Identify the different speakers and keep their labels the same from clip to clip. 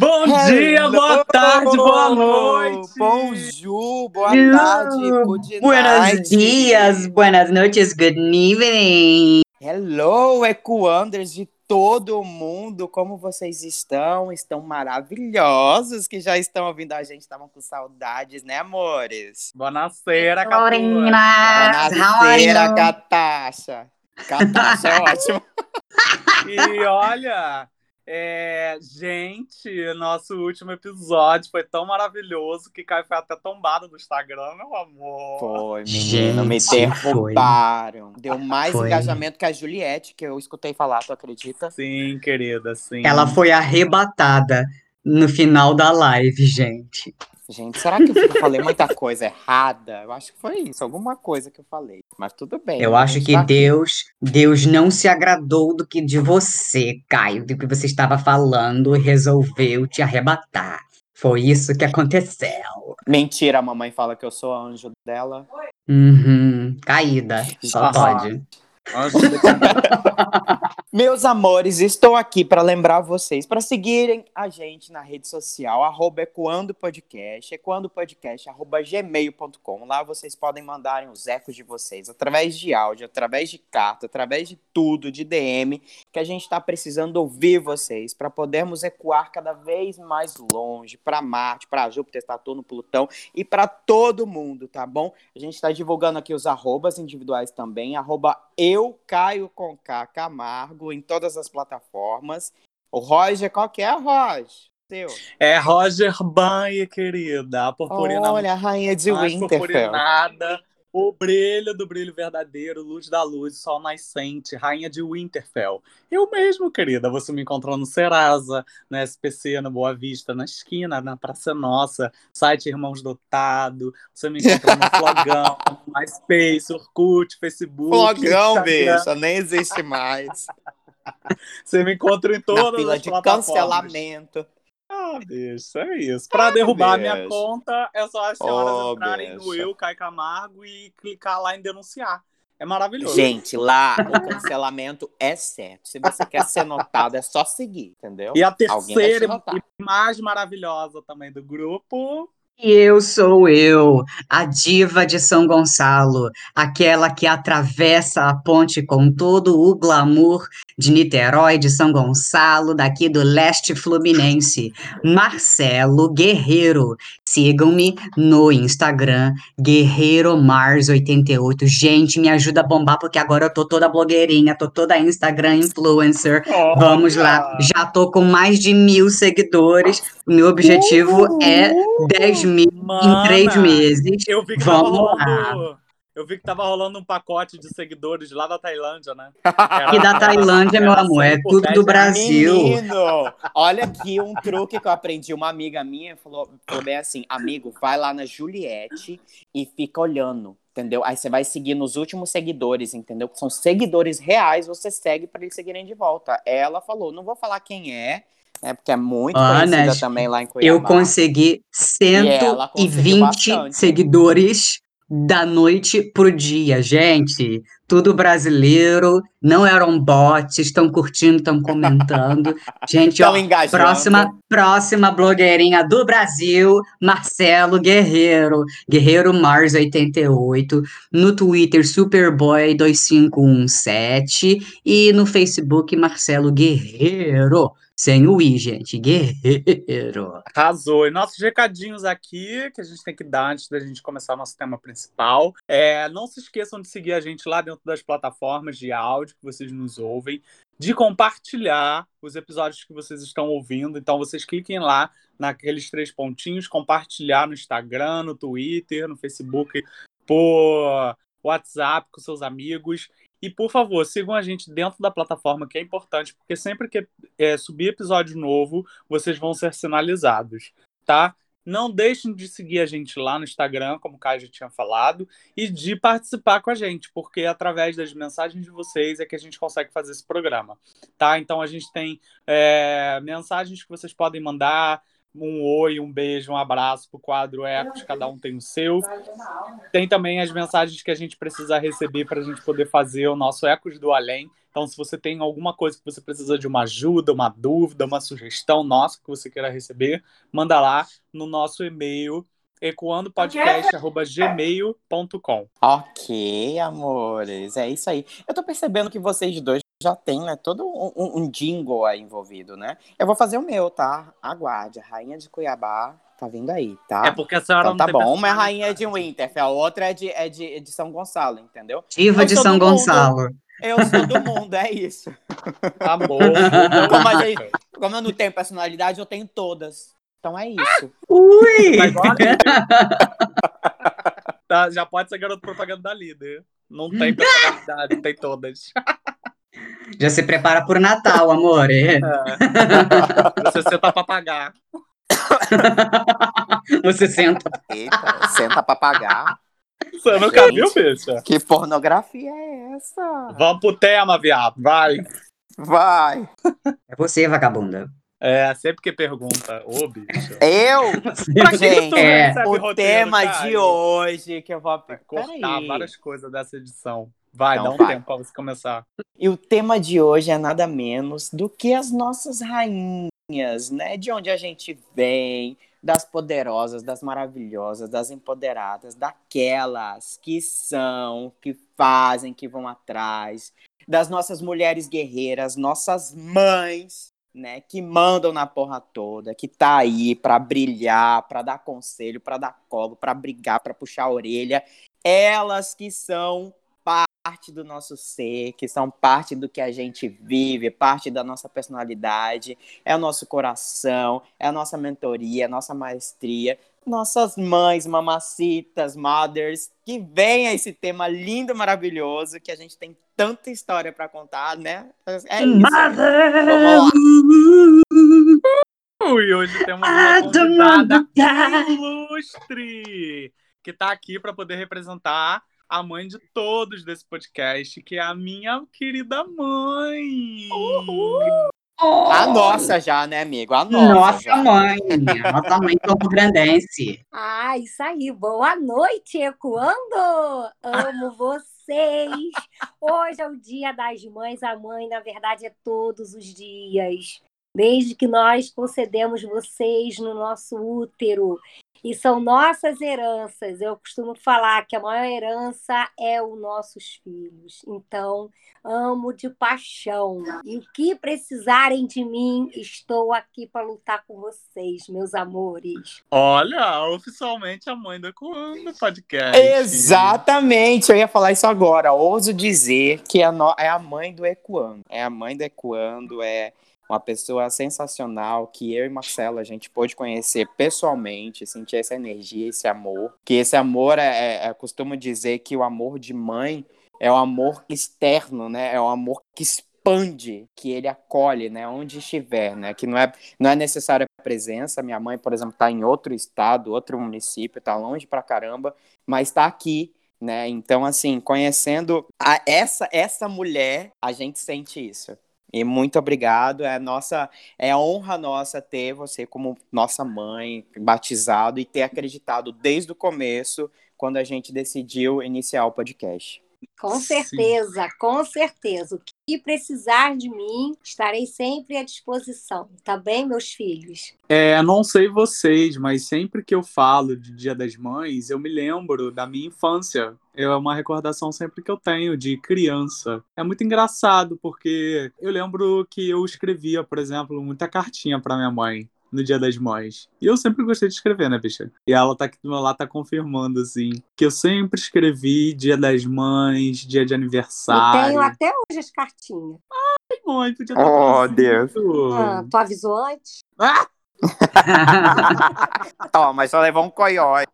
Speaker 1: Bom dia, boa tarde, boa noite!
Speaker 2: Bonjour, boa
Speaker 3: Hello.
Speaker 2: tarde, good
Speaker 3: Buenos
Speaker 2: night.
Speaker 3: dias, buenas noches, good evening.
Speaker 2: Hello, Ecoanders de todo mundo, como vocês estão? Estão maravilhosos que já estão ouvindo a gente, estavam com saudades, né, amores?
Speaker 1: Bonaceira,
Speaker 2: Bonaceira,
Speaker 3: you?
Speaker 2: Catacha. Catacha é ótimo.
Speaker 1: E olha, é, gente, nosso último episódio foi tão maravilhoso que Caio foi até tombado no Instagram, meu amor.
Speaker 2: Foi, menino, me derrubaram. Deu mais
Speaker 3: Foi.
Speaker 2: engajamento que a Juliette, que eu escutei falar, tu acredita?
Speaker 1: Sim, querida, sim.
Speaker 3: Ela foi arrebatada no final da live, gente.
Speaker 2: Gente, será que eu falei muita coisa errada? Eu acho que foi isso, alguma coisa que eu falei. Mas tudo bem.
Speaker 3: Eu
Speaker 2: a
Speaker 3: acho que
Speaker 2: tá aqui.
Speaker 3: Deus, Deus não se agradou do que de você, Caio, do que você estava falando e resolveu te arrebatar. Foi isso que aconteceu.
Speaker 2: Mentira, a mamãe fala que eu sou anjo dela.
Speaker 3: Uhum, caída, só pode.
Speaker 2: Meus amores, estou aqui para lembrar vocês para seguirem a gente na rede social, arroba Ecoando Podcast, Ecoando Podcast, arroba gmail.com. Lá vocês podem mandarem os ecos de vocês através de áudio, através de carta, através de tudo, de DM, que a gente está precisando ouvir vocês para podermos ecoar cada vez mais longe para Marte, para Júpiter, Saturno, Plutão e para todo mundo, tá bom? A gente está divulgando aqui os arrobas individuais também, arroba eu, Caio com K, Camargo, em todas as plataformas. O Roger, qual que é, Roger? Seu.
Speaker 1: É Roger Banha, querida. A purpurina
Speaker 2: Olha, a rainha de Winterfell.
Speaker 1: purpurinada. O brilho do brilho verdadeiro, luz da luz, sol nascente, rainha de Winterfell. Eu mesmo, querida, você me encontrou no Serasa, na SPC, na Boa Vista, na esquina, na Praça Nossa, site Irmãos Dotado. Você me encontrou no Flogão, MySpace, Orkut, Facebook.
Speaker 2: Flogão,
Speaker 1: Instagram.
Speaker 2: bicha, nem existe mais.
Speaker 1: Você me encontra em
Speaker 2: Na
Speaker 1: todas
Speaker 2: fila
Speaker 1: as
Speaker 2: de cancelamento.
Speaker 1: Ah, bicho, é isso. Pra derrubar a minha
Speaker 2: bicho.
Speaker 1: conta, é só as senhoras
Speaker 2: Oh,
Speaker 1: entrarem no
Speaker 2: bicho.
Speaker 1: Eu, Caio Camargo, e clicar lá em denunciar. É maravilhoso.
Speaker 2: Gente, lá o cancelamento é certo. Se você quer ser notado, é só seguir, entendeu?
Speaker 1: E a terceira e mais maravilhosa também do grupo.
Speaker 3: E eu sou eu, a diva de São Gonçalo, aquela que atravessa a ponte com todo o glamour de Niterói, de São Gonçalo, daqui do leste fluminense. Marcelo Guerreiro. Sigam-me no Instagram, Guerreiro Mars88. Gente, me ajuda a bombar, porque agora eu tô toda blogueirinha, tô toda Instagram influencer. Vamos lá, já tô com mais de mil seguidores. O meu objetivo é 10 mil em
Speaker 1: Mana,
Speaker 3: três meses.
Speaker 1: Eu vi que tava
Speaker 3: Vamos
Speaker 1: rolando. Eu vi que tava rolando um pacote de seguidores lá da Tailândia, né?
Speaker 3: E da Tailândia, meu amor, é tudo do Brasil.
Speaker 2: Menino, olha aqui um truque que eu aprendi. Uma amiga minha falou, falou bem assim: amigo, vai lá na Juliette e fica olhando. Entendeu? Aí você vai seguir nos últimos seguidores, entendeu? Que são seguidores reais, você segue para eles seguirem de volta. Ela falou, não vou falar quem é, né? Porque é muito
Speaker 3: Ana,
Speaker 2: conhecida também lá em Cuiabá.
Speaker 3: Eu consegui
Speaker 2: ela conseguiu
Speaker 3: 120
Speaker 2: bastante.
Speaker 3: seguidores da noite pro dia, gente. Tudo brasileiro, não eram bots, estão curtindo, estão comentando. Gente, ó,
Speaker 2: engajando.
Speaker 3: Próxima, próxima blogueirinha do Brasil, Marcelo Guerreiro, Guerreiro Mars 88, no Twitter Superboy2517 e no Facebook Marcelo Guerreiro, sem o i, gente, Guerreiro.
Speaker 1: Arrasou. E nossos recadinhos aqui, que a gente tem que dar antes da gente começar o nosso tema principal. É, não se esqueçam de seguir a gente lá dentro das plataformas de áudio que vocês nos ouvem, de compartilhar os episódios que vocês estão ouvindo. Então, vocês cliquem lá naqueles três pontinhos, compartilhar no Instagram, no Twitter, no Facebook, por WhatsApp com seus amigos. E, por favor, sigam a gente dentro da plataforma, que é importante, porque sempre que é, subir episódio novo, vocês vão ser sinalizados, tá? Não deixem de seguir a gente lá no Instagram, como o Caio já tinha falado, e de participar com a gente, porque através das mensagens de vocês é que a gente consegue fazer esse programa, tá? Então a gente tem é, mensagens que vocês podem mandar, um oi, um beijo, um abraço pro quadro Ecos, cada um tem o seu. Tem também as mensagens que a gente precisa receber para a gente poder fazer o nosso Ecos do Além. Então, se você tem alguma coisa que você precisa de uma ajuda, uma dúvida, uma sugestão nossa que você queira receber, manda lá no nosso e-mail ecoandopodcast.gmail.com.
Speaker 2: Ok, amores, é isso aí. Eu tô percebendo que vocês dois já tem, né, todo um, um, jingle aí envolvido, né? Eu vou fazer o meu, tá? Aguarde, a Rainha de Cuiabá tá vindo aí, tá?
Speaker 1: É porque a senhora
Speaker 2: Então
Speaker 1: não
Speaker 2: tá
Speaker 1: tem
Speaker 2: bom, uma é. Rainha de Winterfell, a outra é de, é de, de São Gonçalo, entendeu?
Speaker 3: Diva de São
Speaker 2: mundo.
Speaker 3: Gonçalo.
Speaker 2: Eu sou do mundo, é isso.
Speaker 1: Amor.
Speaker 2: Como, a gente- como eu não tenho personalidade, eu tenho todas. Então é isso.
Speaker 3: Ui!
Speaker 1: Tá, já pode ser garoto propaganda da líder. Não tem personalidade, tem todas.
Speaker 3: Já se prepara por Natal, amor. É.
Speaker 1: Você senta pra pagar.
Speaker 3: Você senta.
Speaker 2: Eita, senta pra pagar.
Speaker 1: Você nunca
Speaker 2: Gente.
Speaker 1: viu, bicha?
Speaker 2: Que pornografia é essa?
Speaker 1: Vamos pro tema, viado. Vai.
Speaker 2: Vai.
Speaker 3: É você, vagabunda.
Speaker 1: É, sempre que pergunta, ô, bicho.
Speaker 2: Eu?
Speaker 1: Pra
Speaker 2: Gente,
Speaker 1: tu
Speaker 3: é,
Speaker 2: o
Speaker 1: roteiro,
Speaker 2: tema
Speaker 1: Caio?
Speaker 2: de hoje que eu vou
Speaker 1: cortar
Speaker 2: Peraí.
Speaker 1: várias coisas dessa edição. Vai,
Speaker 2: Então
Speaker 1: dá um
Speaker 2: vai.
Speaker 1: tempo pra você começar.
Speaker 2: E o tema de hoje é nada menos do que as nossas rainhas, né? De onde a gente vem, das poderosas, das maravilhosas, das empoderadas, daquelas que são, que fazem, que vão atrás, das nossas mulheres guerreiras, nossas mães, né, que mandam na porra toda, que tá aí pra brilhar, pra dar conselho, pra dar colo, pra brigar, pra puxar a orelha. Elas que são parte do nosso ser, que são parte do que a gente vive, parte da nossa personalidade, é o nosso coração, é a nossa mentoria, a nossa maestria, nossas mães, mamacitas, mothers, que vem a esse tema lindo, maravilhoso, que a gente tem tanta história para contar, né? É isso. Vamos lá.
Speaker 1: E hoje temos
Speaker 3: Ah,
Speaker 1: uma
Speaker 3: do
Speaker 1: convidada
Speaker 3: mundo
Speaker 1: ilustre que tá aqui para poder representar a mãe de todos desse podcast, que é a minha querida mãe.
Speaker 2: A nossa já, né, amigo? A nossa,
Speaker 3: Nossa
Speaker 2: já.
Speaker 3: mãe, nossa mãe Campo Grandense.
Speaker 4: Ah, isso aí. Boa noite, Ecoando! Amo vocês! Hoje é o dia das mães. A mãe, na verdade, é todos os dias. Desde que nós concedemos vocês no nosso útero. E são nossas heranças. Eu costumo falar que a maior herança é os nossos filhos. Então, amo de paixão. E o que precisarem de mim, estou aqui para lutar com vocês, meus amores.
Speaker 1: Olha, oficialmente a mãe do Coando Podcast.
Speaker 2: Exatamente, eu ia falar isso agora. Ouso dizer que é, no- é a mãe do Ecoando. É a mãe do Ecoando, é uma pessoa sensacional que eu e Marcelo a gente pôde conhecer pessoalmente, sentir essa energia, esse amor. Que esse amor é, é, é- costumo dizer que o amor de mãe é o amor externo, né? É o amor que expande, que ele acolhe, né? Onde estiver, né? Que não é, não é necessária a presença. Minha mãe, por exemplo, está em outro estado, outro município, está longe pra caramba, mas está aqui, né? Então, assim, conhecendo a- essa essa mulher, a gente sente isso. E muito obrigado, é nossa, é honra nossa ter você como nossa mãe, batizado e ter acreditado desde o começo, quando a gente decidiu iniciar o podcast.
Speaker 4: Com
Speaker 1: Sim.
Speaker 4: certeza, com certeza. O que precisar de mim, estarei sempre à disposição. Tá bem, meus filhos?
Speaker 1: É, não sei vocês, mas sempre que eu falo de Dia das Mães, eu me lembro da minha infância. É uma recordação sempre que eu tenho de criança. É muito engraçado, porque eu lembro que eu escrevia, por exemplo, muita cartinha pra minha mãe no Dia das Mães. E eu sempre gostei de escrever, né, bicha? E ela tá aqui do meu lado, tá confirmando, assim, que eu sempre escrevi Dia das Mães, dia de aniversário.
Speaker 4: tenho até hoje as cartinhas.
Speaker 1: Ai, mãe, podia ter
Speaker 2: Oh. Deus.
Speaker 4: Ah, tu avisou antes?
Speaker 1: Ah!
Speaker 2: Toma, só levou um coió aí.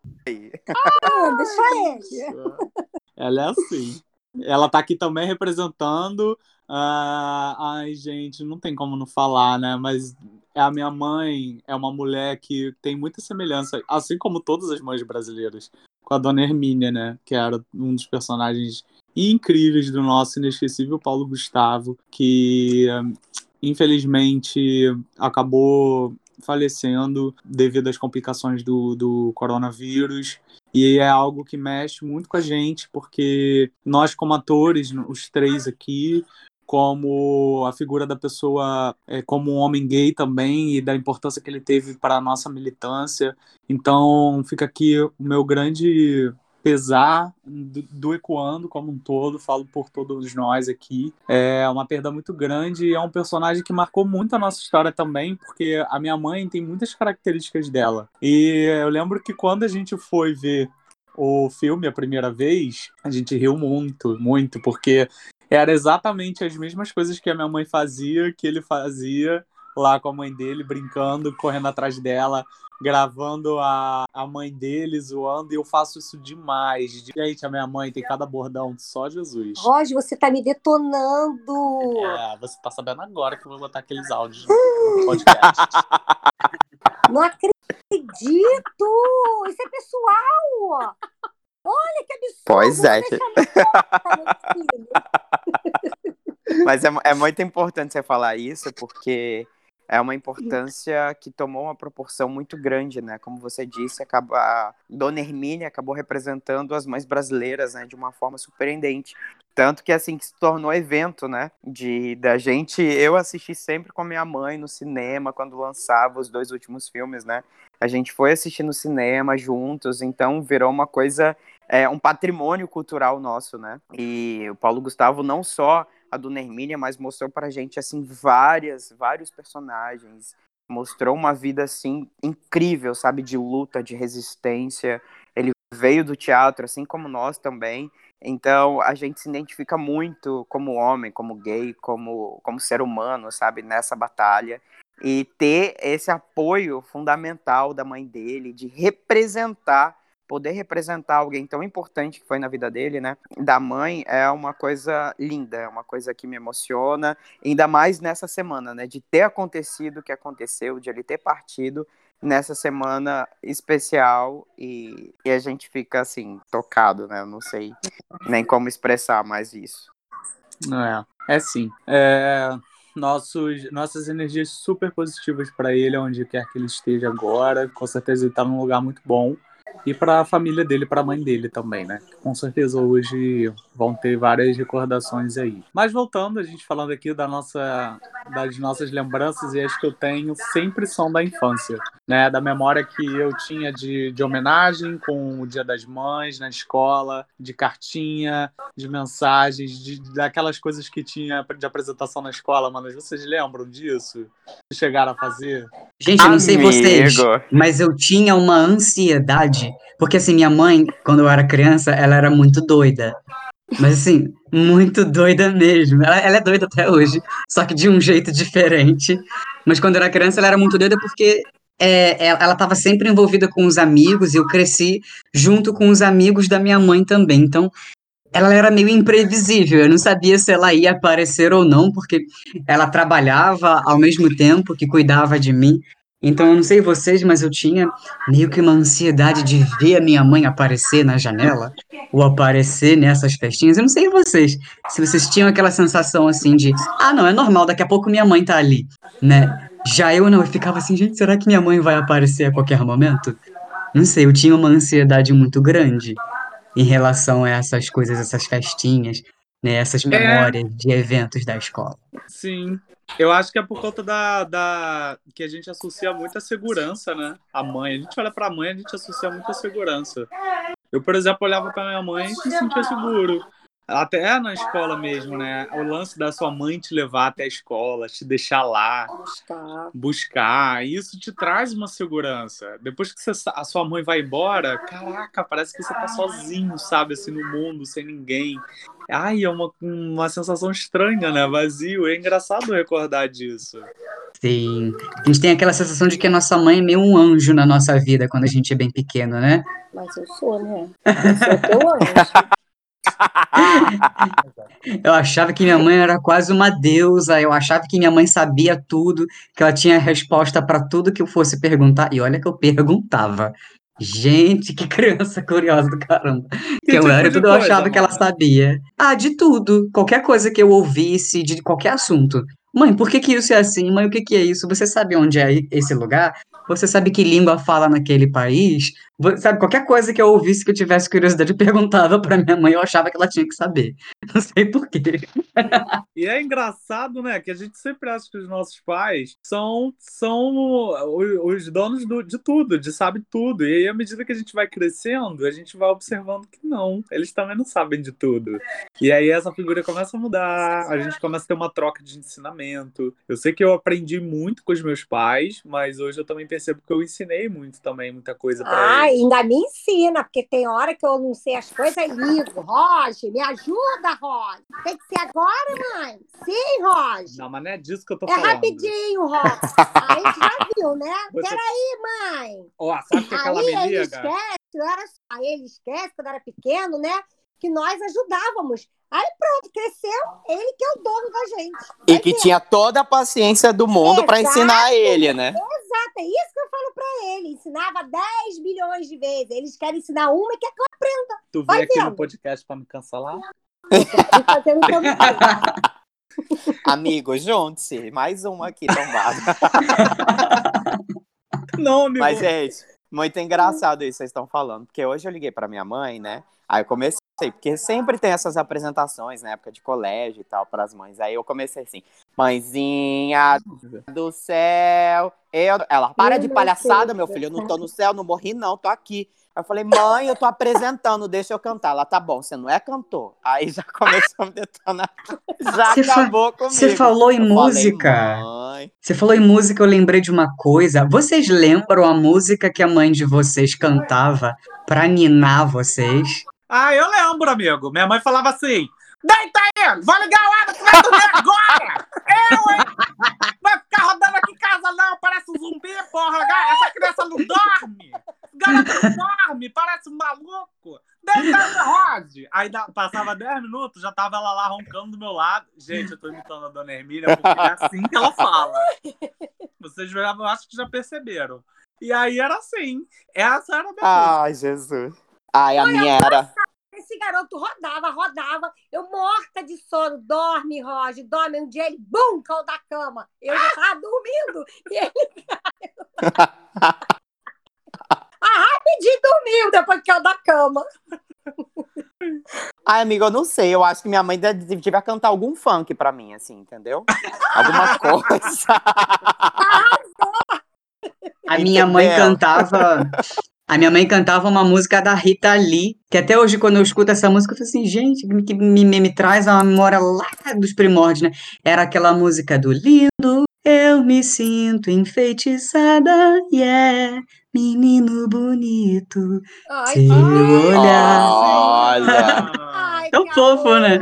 Speaker 4: Ah, deixa ele.
Speaker 1: Ela é assim. Ela tá aqui também representando. ah, ai, gente, não tem como não falar, né? Mas a minha mãe é uma mulher que tem muita semelhança, assim como todas as mães brasileiras, com a dona Hermínia, né? Que era um dos personagens incríveis do nosso inesquecível Paulo Gustavo, que infelizmente acabou falecendo devido às complicações do, do coronavírus. E é algo que mexe muito com a gente, porque nós, como atores, os três aqui, como a figura da pessoa, é, como um homem gay também, e da importância que ele teve para a nossa militância. Então, fica aqui o meu grande pesar do, do Ecoando como um todo, falo por todos nós aqui. É uma perda muito grande e é um personagem que marcou muito a nossa história também, porque a minha mãe tem muitas características dela. E eu lembro que quando a gente foi ver o filme a primeira vez, a gente riu muito, muito, porque era exatamente as mesmas coisas que a minha mãe fazia, que ele fazia lá com a mãe dele, brincando, correndo atrás dela, gravando a, a mãe dele, zoando, e eu faço isso demais. Gente, a minha mãe tem cada bordão, só Jesus.
Speaker 4: Roger, você tá me detonando.
Speaker 1: É, você tá sabendo agora que eu vou botar aqueles áudios no podcast.
Speaker 4: Não acredito! Isso é pessoal! Olha que absurdo!
Speaker 2: Pois é.
Speaker 4: Meu filho.
Speaker 2: Mas é, é muito importante você falar isso, porque é uma importância que tomou uma proporção muito grande, né? Como você disse, acaba, a Dona Hermínia acabou representando as mães brasileiras, né? De uma forma surpreendente. Tanto que, assim, que se tornou evento, né? De, da gente... Eu assisti sempre com a minha mãe no cinema, quando lançava os dois últimos filmes, né? A gente foi assistir no cinema juntos, então virou uma coisa... É, um patrimônio cultural nosso, né? E o Paulo Gustavo não só a Dona Hermínia, mas mostrou pra gente, assim, várias, vários personagens. Mostrou uma vida, assim, incrível, sabe? De luta, de resistência. Ele veio do teatro, assim como nós também. Então, a gente se identifica muito como homem, como gay, como, como ser humano, sabe? Nessa batalha. E ter esse apoio fundamental da mãe dele, de representar poder representar alguém tão importante que foi na vida dele, né? Da mãe é uma coisa linda, é uma coisa que me emociona, ainda mais nessa semana, né? De ter acontecido o que aconteceu, de ele ter partido nessa semana especial e, e a gente fica assim, tocado, né? Eu não sei nem como expressar mais isso.
Speaker 1: É, é sim. É, nossos, nossas energias super positivas para ele, onde quer que ele esteja agora. Com certeza ele está num lugar muito bom e para a família dele, para a mãe dele também, né? Com certeza hoje vão ter várias recordações aí. Mas voltando, a gente falando aqui da nossa, das nossas lembranças e as que eu tenho sempre são da infância, né? Da memória que eu tinha de, de homenagem com o Dia das Mães na escola, de cartinha, de mensagens, de, daquelas coisas que tinha de apresentação na escola, mano. Vocês lembram disso? Chegaram a fazer?
Speaker 3: Gente, eu não sei vocês, mas eu tinha uma ansiedade, porque assim, minha mãe, quando eu era criança, ela era muito doida. Mas assim, muito doida mesmo. Ela, ela é doida até hoje, só que de um jeito diferente. Mas quando eu era criança, ela era muito doida porque é, ela estava sempre envolvida com os amigos e eu cresci junto com os amigos da minha mãe também. Então, ela era meio imprevisível. Eu não sabia se ela ia aparecer ou não, porque ela trabalhava ao mesmo tempo que cuidava de mim. Então, eu não sei vocês, mas eu tinha meio que uma ansiedade de ver a minha mãe aparecer na janela ou aparecer nessas festinhas. Eu não sei vocês, se vocês tinham aquela sensação assim de, ah, não, é normal, daqui a pouco minha mãe tá ali, né? Já eu não, eu ficava assim, gente, será que minha mãe vai aparecer a qualquer momento? Não sei, eu tinha uma ansiedade muito grande em relação a essas coisas, essas festinhas, né, essas memórias de eventos da escola.
Speaker 1: Sim. Eu acho que é por conta da, da. que a gente associa muito a segurança, né? A mãe. A gente olha pra mãe, a gente associa muito a segurança. Eu, por exemplo, olhava pra minha mãe e me sentia seguro. Até na escola mesmo, né? O lance da sua mãe te levar até a escola, te deixar lá,
Speaker 4: Tá.
Speaker 1: buscar, isso te traz uma segurança. Depois que você a sua mãe vai embora, caraca, parece que você tá sozinho, sabe, assim, no mundo, sem ninguém. Ai, é uma, uma sensação estranha, né? Vazio. É engraçado recordar disso.
Speaker 3: Sim. A gente tem aquela sensação de que a nossa mãe é meio um anjo na nossa vida quando a gente é bem pequeno, né?
Speaker 4: Mas eu sou, né? Eu sou teu anjo.
Speaker 3: Eu achava que minha mãe era quase uma deusa, eu achava que minha mãe sabia tudo, que ela tinha resposta para tudo que eu fosse perguntar, e olha que eu perguntava. Gente, que criança curiosa do caramba. Que eu era tudo eu achava que ela sabia. Ah, de tudo. Qualquer coisa que eu ouvisse, de qualquer assunto. Mãe, por que que isso é assim? Mãe, o que que é isso? Você sabe onde é esse lugar? Você sabe que língua fala naquele país? Sabe, qualquer coisa que eu ouvisse que eu tivesse curiosidade, eu perguntava pra minha mãe, eu achava que ela tinha que saber. Não sei por quê.
Speaker 1: E é engraçado, né, que a gente sempre acha que os nossos pais são, são os donos do- de tudo, de sabe tudo. E aí, à medida que a gente vai crescendo, a gente vai observando que não, eles também não sabem de tudo. E aí essa figura começa a mudar, a gente começa a ter uma troca de ensinamento. Eu sei que eu aprendi muito com os meus pais, mas hoje eu também percebo que eu ensinei muito também, muita coisa pra
Speaker 4: Ah,
Speaker 1: eles.
Speaker 4: Ainda me ensina, porque tem hora que eu não sei as coisas e ligo. Roger, me ajuda, Roger. Tem que ser agora, mãe. Sim, Roger.
Speaker 1: Não, mas não é disso que eu tô
Speaker 4: É
Speaker 1: falando.
Speaker 4: rapidinho, Roger. A gente já viu, né?
Speaker 1: Você-
Speaker 4: Peraí, mãe.
Speaker 1: Ó, sabe o que, que ela
Speaker 4: Aí ele esquece, eu era só, aí ele esquece, quando era pequeno, né? Que nós ajudávamos. Aí pronto, cresceu, ele que é o dono da gente.
Speaker 2: E
Speaker 4: Vai
Speaker 2: que tinha toda a paciência do mundo pra
Speaker 4: Exato.
Speaker 2: ensinar ele, né?
Speaker 4: Exato, é isso que eu falo pra ele. Ensinava 10 milhões de vezes. Eles querem ensinar uma e quer que eu
Speaker 1: Tu
Speaker 4: Vai
Speaker 1: veio aqui no podcast pra me cancelar?
Speaker 4: aprenda fazendo o que eu não sei.
Speaker 2: Amigo, junte-se. Mais uma aqui tombada.
Speaker 1: Não, amigo.
Speaker 2: Mas, gente, muito engraçado isso que vocês estão falando. Porque hoje eu liguei pra minha mãe, né? Aí eu comecei, porque sempre tem essas apresentações na época de colégio e tal, pras mães. Aí eu comecei assim, mãezinha do céu. Eu... Ela, para de palhaçada,
Speaker 4: sei
Speaker 2: meu filho. Eu não tô no céu, não morri, não, tô aqui. Aí eu falei, mãe, eu tô apresentando, deixa eu cantar. Ela, tá bom, você não é cantor. Aí já começou a me detonar. Já
Speaker 3: Você fa-
Speaker 2: acabou comigo.
Speaker 3: Você falou em
Speaker 2: Eu
Speaker 3: música. Você falou em música, eu lembrei de uma coisa. Vocês lembram a música que a mãe de vocês cantava pra ninar vocês?
Speaker 1: Ah, eu lembro, amigo. Minha mãe falava assim: Deita aí! Vou ligar o ar, tu vai dormir agora! Eu, hein? Vai ficar rodando aqui em casa, não! Parece um zumbi, porra! Essa criança não dorme! Garoto não dorme! Parece um maluco! Deita aí, Rod! Aí passava 10 minutos, já tava ela lá roncando do meu lado. Gente, eu tô imitando a dona Hermínia porque é assim que ela fala. Vocês já, acho que já perceberam. E aí era assim. Essa era a minha.
Speaker 2: Ai, Jesus. Ai, a minha era.
Speaker 4: Esse garoto rodava, rodava. Eu morta de sono. Dorme, Roger, dorme. Um dia ele, bum, caiu da cama. Eu já tava dormindo. E ele caiu. ah, rapidinho dormiu depois que caiu da cama.
Speaker 2: Ai, amiga, eu não sei. Eu acho que minha mãe deve- devia cantar algum funk pra mim, assim, entendeu? Alguma coisa.
Speaker 3: A minha mãe cantava. A minha mãe cantava uma música da Rita Lee, que até hoje, quando eu escuto essa música, eu falo assim, gente, que me, me, me traz uma memória lá dos primórdios, né? Era aquela música do lindo, eu me sinto enfeitiçada, yeah, menino bonito,
Speaker 4: Ai,
Speaker 3: seu olhar.
Speaker 2: Olha.
Speaker 4: Ai,
Speaker 3: Tão
Speaker 4: que
Speaker 3: fofo, né?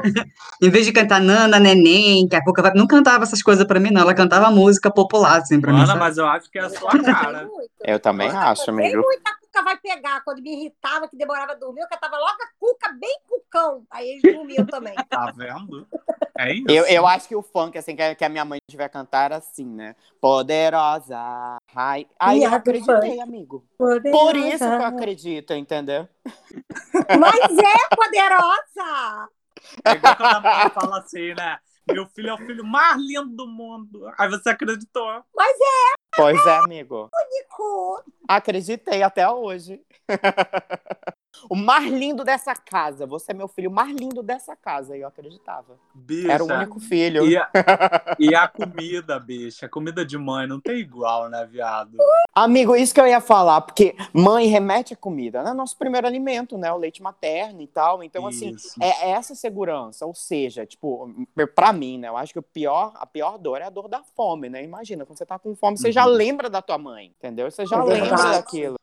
Speaker 3: Em vez de cantar Nana, Neném, que a Cuca vai... Não cantava essas coisas pra mim, não. Ela cantava música popular, assim, pra mim,
Speaker 1: Ana,
Speaker 3: sabe?
Speaker 1: mas eu acho que é a sua cara.
Speaker 2: Eu também acho,
Speaker 4: Tem
Speaker 2: amigo.
Speaker 4: muita cuca vai pegar. Quando me irritava, que demorava a dormir, eu cantava logo a cuca bem cucão. Aí eles dormiam também.
Speaker 1: Tá vendo? É isso.
Speaker 2: Eu, eu acho que o funk, assim, que a, que a minha mãe tiver cantar era assim, né? Poderosa. Ai, aí eu acreditei, amigo. Por isso que eu acredito, entendeu?
Speaker 4: Mas é poderosa!
Speaker 1: É igual quando a mãe fala assim, né? Meu filho é o filho mais lindo do mundo. Aí você acreditou.
Speaker 4: Mas é
Speaker 2: Pois é, amigo.
Speaker 4: único!
Speaker 2: Acreditei até hoje. o mais lindo dessa casa. Você é meu filho mais lindo dessa casa. E eu acreditava.
Speaker 1: Bicha.
Speaker 2: Era o único filho.
Speaker 1: E a, e a comida, bicha. A comida de mãe não tem igual, né, viado?
Speaker 2: Amigo, isso que eu ia falar, porque mãe remete a comida, né? Nosso primeiro alimento, né? O leite materno e tal. Então, assim,
Speaker 1: Isso.
Speaker 2: é essa segurança. Ou seja, tipo, pra mim, né? Eu acho que o pior, a pior dor é a dor da fome, né? Imagina, quando você tá com fome, você já
Speaker 1: Uhum.
Speaker 2: lembra da tua mãe, entendeu? Você já
Speaker 4: É
Speaker 2: lembra daquilo.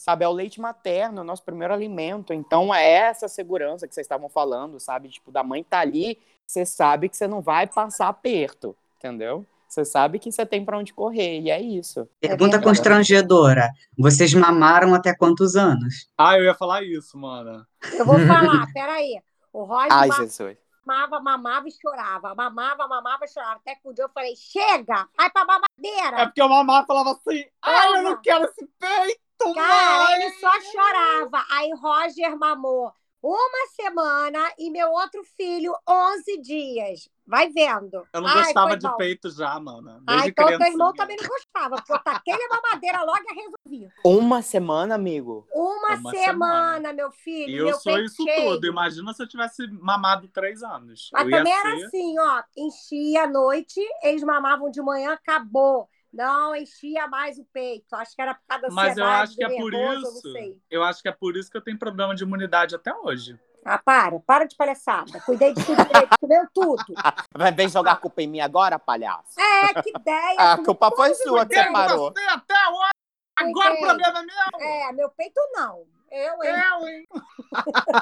Speaker 2: Sabe, é o leite materno, é o nosso primeiro alimento. Então, é essa segurança que vocês estavam falando, sabe? Tipo, da mãe tá ali, você sabe que você não vai passar aperto, entendeu? Você sabe que você tem pra onde correr, e é isso.
Speaker 3: Pergunta
Speaker 4: verdade.
Speaker 3: constrangedora. Vocês mamaram até quantos anos?
Speaker 1: Ah, eu ia falar isso, mano.
Speaker 4: Eu vou falar, peraí. O Roger
Speaker 2: Ai, Jesus.
Speaker 4: mamava, mamava e chorava. Mamava, mamava e chorava. Até que um dia eu falei, chega, vai pra
Speaker 1: É
Speaker 4: mamadeira.
Speaker 1: porque o mamá falava assim, ai, eu não quero esse peito,
Speaker 4: Cara, ele só chorava. Aí Roger mamou uma semana e meu outro filho 11 dias. Vai vendo.
Speaker 1: Eu não
Speaker 4: Ai,
Speaker 1: gostava de
Speaker 4: bom.
Speaker 1: peito já, mano.
Speaker 4: Ah, então teu
Speaker 1: criancinha.
Speaker 4: irmão também não gostava, porque eu taquei a mamadeira logo e resolvi.
Speaker 2: Uma semana, amigo.
Speaker 4: Uma,
Speaker 1: Uma
Speaker 4: semana,
Speaker 1: semana.
Speaker 4: meu filho.
Speaker 1: E eu
Speaker 4: meu
Speaker 1: sou
Speaker 4: peito
Speaker 1: isso
Speaker 4: cheio.
Speaker 1: tudo. Imagina se eu tivesse mamado três anos.
Speaker 4: Mas
Speaker 1: eu ia
Speaker 4: também
Speaker 1: ser...
Speaker 4: era assim, ó. Enchia à noite, eles mamavam de manhã, acabou. Não enchia mais o peito. Acho que era por causa da
Speaker 1: Mas eu acho que é por
Speaker 4: nervoso, eu não
Speaker 1: isso.
Speaker 4: sei.
Speaker 1: Eu acho que é por isso que eu tenho problema de imunidade até hoje.
Speaker 4: Ah, para, para de palhaçada. Cuidei de tudo direito, comeu tudo.
Speaker 2: Vai vem jogar a culpa em mim agora, palhaço?
Speaker 4: É, que ideia.
Speaker 2: A
Speaker 4: comeu
Speaker 2: culpa foi
Speaker 4: tudo
Speaker 2: sua que você parou.
Speaker 1: Você até hoje. Agora o
Speaker 4: Cuidei.
Speaker 1: problema é meu.
Speaker 4: É, meu peito não. Eu, hein?
Speaker 1: Eu, hein?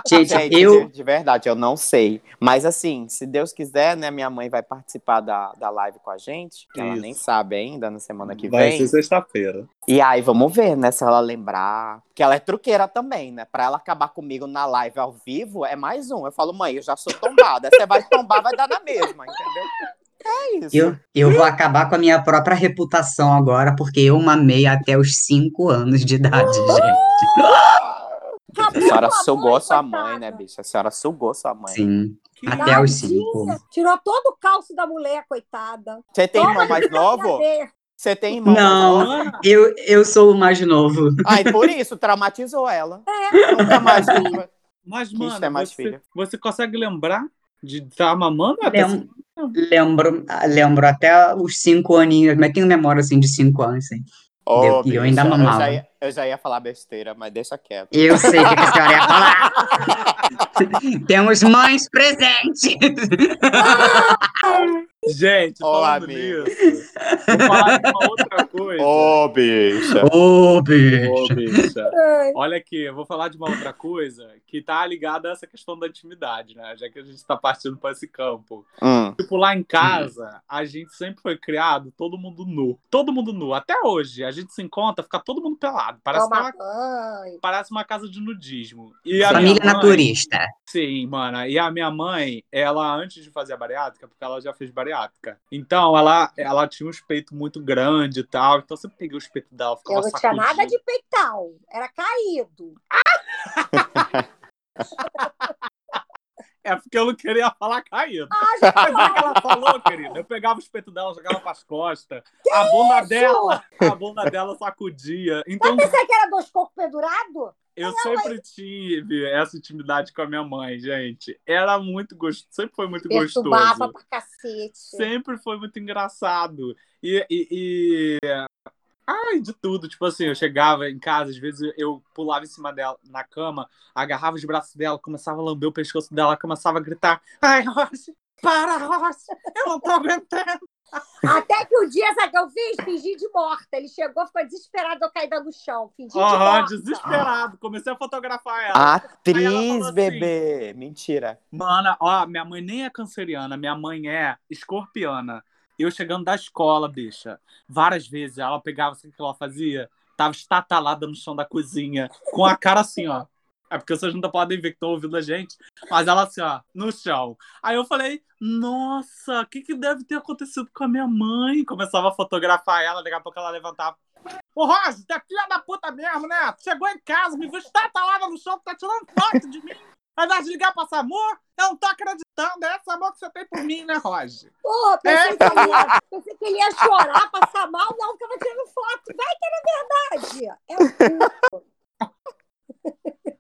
Speaker 3: Gente,
Speaker 2: Gente,
Speaker 3: eu,
Speaker 2: de, de verdade, eu não sei. Mas assim, se Deus quiser, né, minha mãe vai participar da, da live com a gente. Que ela nem sabe ainda na semana que
Speaker 1: Vai
Speaker 2: vem.
Speaker 1: ser sexta-feira.
Speaker 2: E aí, vamos ver, né, se ela lembrar. Porque ela é truqueira também, né? Pra ela acabar comigo na live ao vivo, é mais um. Eu falo, mãe, eu já sou tombada. Você vai tombar, vai dar na mesma, entendeu? É isso.
Speaker 3: eu, eu vou acabar com a minha própria reputação agora, porque eu mamei até os 5 anos de idade, gente.
Speaker 2: A senhora sugou sua mãe, né, bicho? A senhora sugou sua mãe.
Speaker 3: Sim,
Speaker 1: Que
Speaker 3: até os. 5.
Speaker 4: Tirou todo o calço da mulher, coitada.
Speaker 2: Você tem
Speaker 4: Toma
Speaker 2: irmão mais novo? Você tem irmão
Speaker 3: Não.
Speaker 2: mais novo?
Speaker 1: Ana,
Speaker 3: Eu, eu sou o mais novo.
Speaker 2: Ai, por isso, traumatizou ela.
Speaker 4: É.
Speaker 2: Nunca mais.
Speaker 1: Mas,
Speaker 2: Quis
Speaker 1: mano,
Speaker 2: ter mais
Speaker 1: você, você consegue lembrar de estar mamando até
Speaker 3: Lem- lembro, lembro até os 5 aninhos, mas tenho memória assim de 5 anos, sim. Eu- e eu ainda mamava.
Speaker 2: Eu já, ia, eu já ia falar besteira, mas deixa quieto.
Speaker 3: Eu sei o que a senhora ia falar. Temos mães presentes.
Speaker 1: Gente,
Speaker 2: Ô,
Speaker 1: falando
Speaker 2: amigo.
Speaker 1: nisso, vou falar de uma outra coisa.
Speaker 2: Ô, bicha.
Speaker 3: Ô.
Speaker 1: Ô, bicha.
Speaker 4: Ai,
Speaker 1: Olha aqui, eu vou falar de uma outra coisa que tá ligada a essa questão da intimidade, né? Já que a gente tá partindo para esse campo.
Speaker 2: Hum.
Speaker 1: Tipo, lá em casa, a gente sempre foi criado todo mundo nu. Todo mundo nu. Até hoje, a gente se encontra, fica todo mundo pelado. Parece, uma, parece uma casa de nudismo. E a
Speaker 3: Família
Speaker 1: mãe-
Speaker 3: naturista.
Speaker 1: Sim, mano. E a minha mãe, ela, antes de fazer a bariátrica, porque ela já fez bariátrica, então ela, ela tinha uns peitos muito grandes e tal. Então sempre peguei os peitos dela, ficava
Speaker 4: Eu não tinha nada de peitão. Era caído.
Speaker 1: É porque eu não queria falar caído.
Speaker 4: Ah,
Speaker 1: Mas é que ela falou, querida. Eu pegava os peitos dela, jogava pras costas. a bunda dela, a bunda dela sacudia. Então
Speaker 4: Mas pensei que era dois cocos pendurados?
Speaker 1: Eu sempre tive essa intimidade com a minha mãe, gente. Era muito gostoso, sempre foi muito
Speaker 4: Perturbava
Speaker 1: gostoso.
Speaker 4: pra cacete.
Speaker 1: Sempre foi muito engraçado. E, e, e- Ai, de tudo. Tipo assim, eu chegava em casa, às vezes eu pulava em cima dela, na cama, agarrava os braços dela, começava a lamber o pescoço dela, começava a gritar: Ai, Rossi, para, Rossi, eu não tô aguentando.
Speaker 4: Até que um dia, sabe o que eu fiz? Fingi de morta. Ele chegou, ficou desesperado, eu caída no chão. Fingi de
Speaker 1: Aham,
Speaker 4: morta.
Speaker 1: desesperado. Comecei a fotografar ela. Ela
Speaker 2: Atriz,
Speaker 1: falou assim,
Speaker 2: bebê. Mentira.
Speaker 1: Mana, ó, minha mãe nem é canceriana, minha mãe é escorpiana. Eu chegando da escola, bicha, várias vezes ela pegava, sabe o que ela fazia? Tava estatalada no chão da cozinha, com a cara assim, ó. É porque vocês não podem ver que estão ouvindo a gente, mas ela assim, ó, no chão. Aí eu falei, nossa, o que, que deve ter acontecido com a minha mãe? Começava a fotografar ela, daqui a pouco ela levantava. Ô, Rosa, tu é filha da puta mesmo, né? Chegou em casa, me viu estatalada no chão, tá tirando foto de mim. Ao invés de ligar pra Samor, eu não tô acreditando. É esse amor que você tem por mim, né, Roger?
Speaker 4: Pô, pensei,
Speaker 1: É.
Speaker 4: que ele ia, pensei que ele ia chorar, passar mal. Não, ficava tirando foto. Vai que era verdade. É um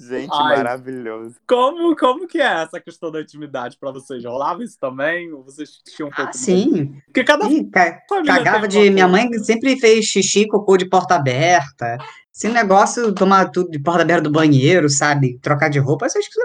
Speaker 2: Gente,
Speaker 1: Ai.
Speaker 2: maravilhoso.
Speaker 1: Como, como que é essa questão da intimidade pra vocês? Rolava isso também? Ou vocês tinham um pouco
Speaker 3: Ah, sim.
Speaker 1: Porque cada
Speaker 3: Ih, ca- cagava de. Minha mãe sempre fez xixi e cocô de porta aberta. Esse negócio, tomar tudo de porta aberta do banheiro, sabe? Trocar de roupa. Eu acho que,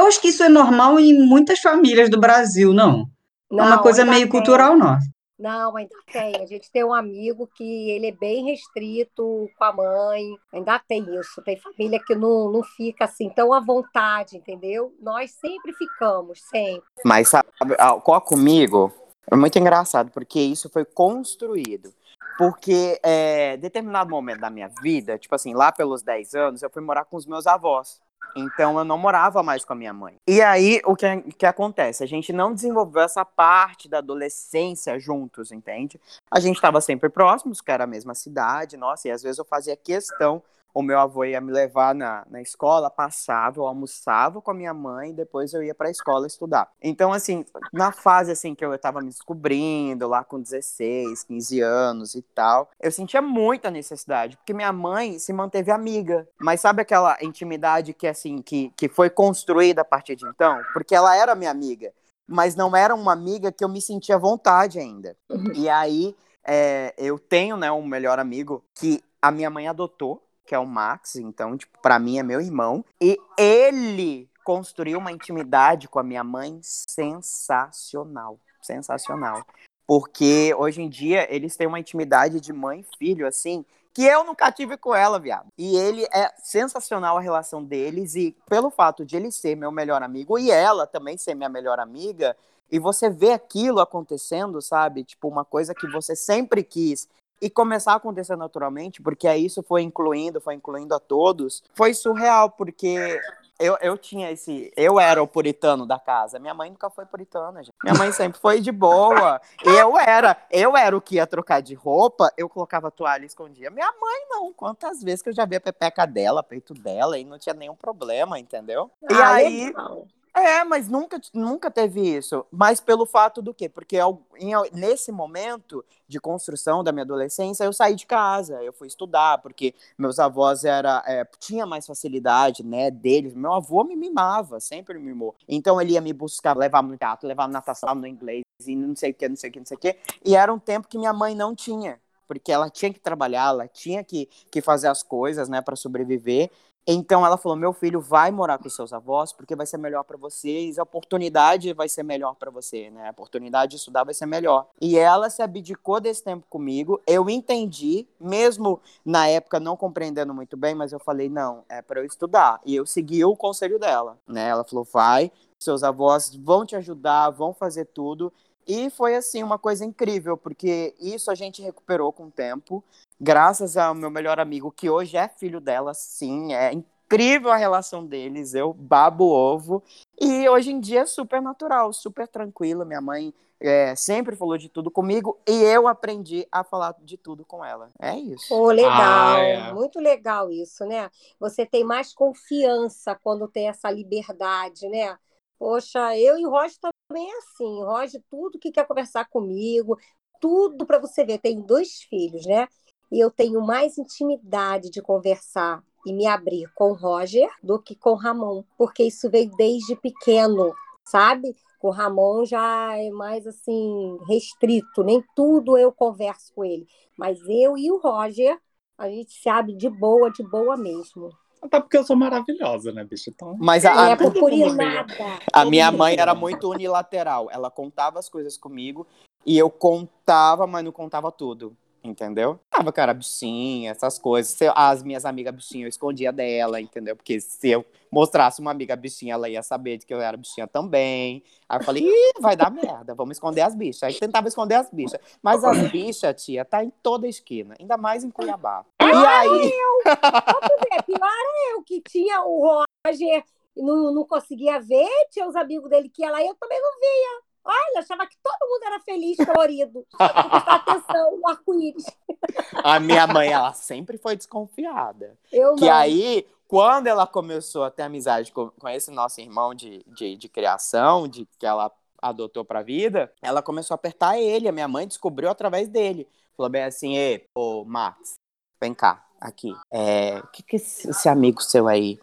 Speaker 3: eu acho que isso é normal em muitas famílias do Brasil, não? É uma
Speaker 4: Não,
Speaker 3: coisa
Speaker 4: ainda
Speaker 3: meio
Speaker 4: tem.
Speaker 3: cultural nossa.
Speaker 4: Não, ainda tem. A gente tem um amigo que ele é bem restrito com a mãe. Ainda tem isso. Tem família que não, não fica assim tão à vontade, entendeu? Nós sempre ficamos, sempre.
Speaker 2: Mas sabe, ah, qual comigo é muito engraçado, porque isso foi construído. Porque é, determinado momento da minha vida, tipo assim, lá pelos 10 anos, eu fui morar com os meus avós. Então eu não morava mais com a minha mãe. E aí o que, que acontece? A gente não desenvolveu essa parte da adolescência juntos, entende? A gente estava sempre próximos, que era a mesma cidade, nossa, e às vezes eu fazia questão o meu avô ia me levar na, na escola, passava, eu almoçava com a minha mãe e depois eu ia para a escola estudar. Então, assim, na fase assim que eu estava me descobrindo, lá com 16, 15 anos e tal, eu sentia muita necessidade, porque minha mãe se manteve amiga. Mas sabe aquela intimidade que, assim, que, que foi construída a partir de então? Porque ela era minha amiga, mas não era uma amiga que eu me sentia à vontade ainda. E aí, é, eu tenho, né, um melhor amigo que a minha mãe adotou, que é o Max, então, tipo, para mim é meu irmão, e ele construiu uma intimidade com a minha mãe sensacional, sensacional. Porque hoje em dia eles têm uma intimidade de mãe e filho, assim, que eu nunca tive com ela, viado. E ele é sensacional a relação deles, e pelo fato de ele ser meu melhor amigo e ela também ser minha melhor amiga, e você vê aquilo acontecendo, sabe? Tipo, uma coisa que você sempre quis e começar a acontecer naturalmente, porque aí isso foi incluindo, foi incluindo a todos, foi surreal, porque eu, eu tinha esse. Eu era o puritano da casa. Minha mãe nunca foi puritana, gente. Minha mãe sempre foi de boa. Eu era, eu era o que ia trocar de roupa, eu colocava toalha e escondia. Minha mãe não. Quantas vezes que eu já vi a pepeca dela, peito dela, e não tinha nenhum problema, entendeu? e
Speaker 4: Ah,
Speaker 2: aí.
Speaker 4: legal.
Speaker 2: É, mas nunca, nunca teve isso. Mas pelo fato do quê? Porque em- nesse momento de construção da minha adolescência, eu saí de casa, eu fui estudar, porque meus avós era, é, tinha mais facilidade, né, deles. Meu avô me mimava, sempre me mimou. Então ele ia me buscar, levava no teatro, levava na natação, no inglês, e não sei o que, não sei o que, não sei o que. E era um tempo que minha mãe não tinha. Porque ela tinha que trabalhar, ela tinha que, que fazer as coisas, né, para sobreviver. Então ela falou: meu filho vai morar com seus avós porque vai ser melhor para vocês, a oportunidade vai ser melhor para você, né? A oportunidade de estudar vai ser melhor. E ela se abdicou desse tempo comigo. Eu entendi, mesmo na época não compreendendo muito bem, mas eu falei: não, é para eu estudar. E eu segui o conselho dela, né? Ela falou: vai, seus avós vão te ajudar, vão fazer tudo. E foi assim uma coisa incrível, porque isso a gente recuperou com o tempo graças ao meu melhor amigo, que hoje é filho dela, sim, é incrível a relação deles, eu babo ovo. E hoje em dia é super natural, super tranquilo. Minha mãe é, sempre falou de tudo comigo e eu aprendi a falar de tudo com ela. É isso.
Speaker 4: Pô, legal,
Speaker 1: Ah, é.
Speaker 4: muito legal isso, né? Você tem mais confiança quando tem essa liberdade, né? Poxa, eu e o Roger também é assim. O Roger, tudo que quer conversar comigo, tudo para você ver. Tenho dois filhos, né? E eu tenho mais intimidade de conversar e me abrir com o Roger do que com o Ramon, porque isso veio desde pequeno, sabe? Com o Ramon já é mais assim, restrito, nem tudo eu converso com ele. Mas eu e o Roger, a gente se abre de boa, de boa mesmo.
Speaker 1: Até porque eu sou maravilhosa, né, bicho? Então.
Speaker 2: Mas
Speaker 4: Não
Speaker 2: a,
Speaker 4: é
Speaker 2: a,
Speaker 1: mundo
Speaker 4: nada.
Speaker 2: a minha mãe era muito unilateral. Ela contava as coisas comigo e eu contava, mas não contava tudo. Entendeu? Tava, cara, bichinha, essas coisas. Se eu- As minhas amigas bichinhas eu escondia dela, entendeu? Porque se eu mostrasse uma amiga bichinha, ela ia saber de que eu era bichinha também. Aí eu falei, Ih, vai dar merda, vamos esconder as bichas. Aí tentava esconder as bichas. Mas as bichas, tia, tá em toda esquina, ainda mais em Cuiabá. E aí.
Speaker 4: É, pior era eu que tinha o Roger e não, não conseguia ver, tinha os amigos dele que ia lá e eu também não via. Olha, achava que todo mundo era feliz, colorido. Não prestava atenção, o arco-íris.
Speaker 2: A minha mãe, ela sempre foi desconfiada.
Speaker 4: Eu
Speaker 2: Que
Speaker 4: não.
Speaker 2: aí, quando ela começou a ter amizade com, com esse nosso irmão de, de, de criação, de que ela adotou pra vida, ela começou a apertar ele. A minha mãe descobriu através dele. Falou bem assim, Ê, ô Max, vem cá, aqui. É, o que que esse, esse amigo seu aí?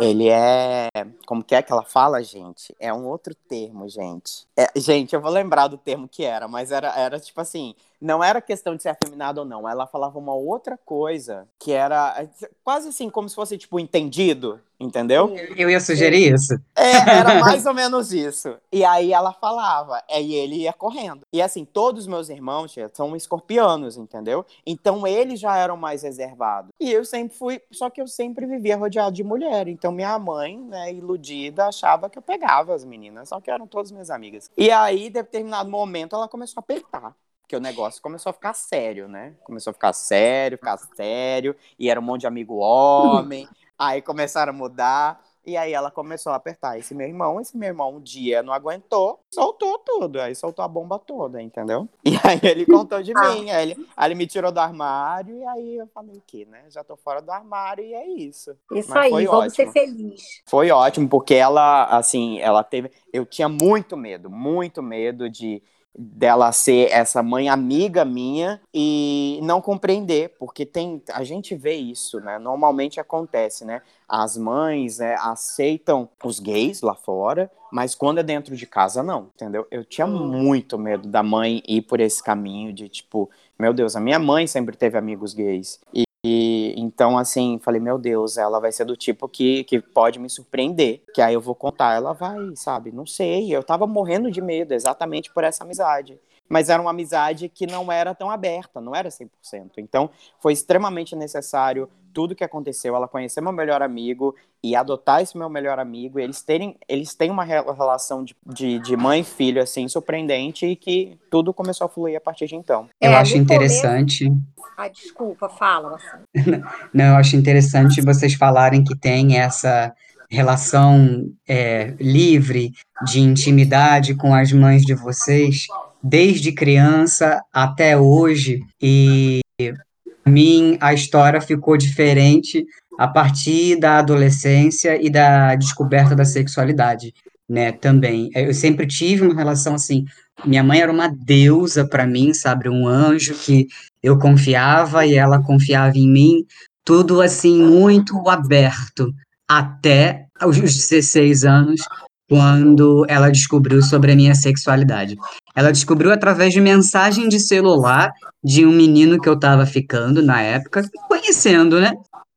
Speaker 2: Ele é. Como que é que ela fala, gente? É um outro termo, gente. É, gente, eu vou lembrar do termo que era, mas era, era tipo assim: não era questão de ser afeminado ou não. Ela falava uma outra coisa que era é, quase assim, como se fosse, tipo, entendido, entendeu?
Speaker 3: Eu ia sugerir isso.
Speaker 2: É, era mais ou menos isso. E aí ela falava, é, e ele ia correndo. E assim, todos os meus irmãos tia, são escorpianos, entendeu? Então eles já eram mais reservados. E eu sempre fui, só que eu sempre vivia rodeado de mulher. Então minha mãe, né, iludida, achava que eu pegava as meninas, só que eram todas minhas amigas. E aí, em determinado momento, ela começou a apertar. Porque o negócio começou a ficar sério, né? Começou a ficar sério, ficar sério. E era um monte de amigo homem. Aí começaram a mudar. E aí ela começou a apertar esse meu irmão. Esse meu irmão um dia não aguentou, soltou tudo. Aí soltou a bomba toda, entendeu? E aí ele contou de mim. Aí ele, aí ele me tirou do armário. E aí eu falei o quê, né? Já tô fora do armário e é isso.
Speaker 4: Isso
Speaker 2: Mas
Speaker 4: aí, vamos
Speaker 2: ótimo.
Speaker 4: ser felizes.
Speaker 2: Foi ótimo, porque ela, assim, ela teve. Eu tinha muito medo, muito medo de dela ser essa mãe amiga minha e não compreender, porque tem a gente vê isso, né? Normalmente acontece, né? As mães é, aceitam os gays lá fora, mas quando é dentro de casa não, entendeu? Eu tinha muito medo da mãe ir por esse caminho de tipo, meu Deus, a minha mãe sempre teve amigos gays e e então, assim, falei, meu Deus, ela vai ser do tipo que, que pode me surpreender. Que aí eu vou contar, ela vai, sabe? Não sei. Eu tava morrendo de medo exatamente por essa amizade. Mas era uma amizade que não era tão aberta, não era 100%. Então, foi extremamente necessário tudo que aconteceu, ela conhecer meu melhor amigo e adotar esse meu melhor amigo. Eles terem, eles têm uma re- relação de, de, de mãe e filho, assim, surpreendente e que tudo começou a fluir a partir de então.
Speaker 3: Eu
Speaker 4: É,
Speaker 3: acho interessante.
Speaker 4: Ah, desculpa, fala. Marcelo.
Speaker 3: Não, eu acho interessante vocês falarem que tem essa relação é, livre de intimidade com as mães de vocês desde criança até hoje e para mim a história ficou diferente a partir da adolescência e da descoberta da sexualidade, né? Também eu sempre tive uma relação assim. Minha mãe era uma deusa para mim, sabe, um anjo que eu confiava e ela confiava em mim, tudo assim muito aberto até os 16 anos, quando ela descobriu sobre a minha sexualidade. Ela descobriu através de mensagem de celular de um menino que eu estava ficando na época, conhecendo, né?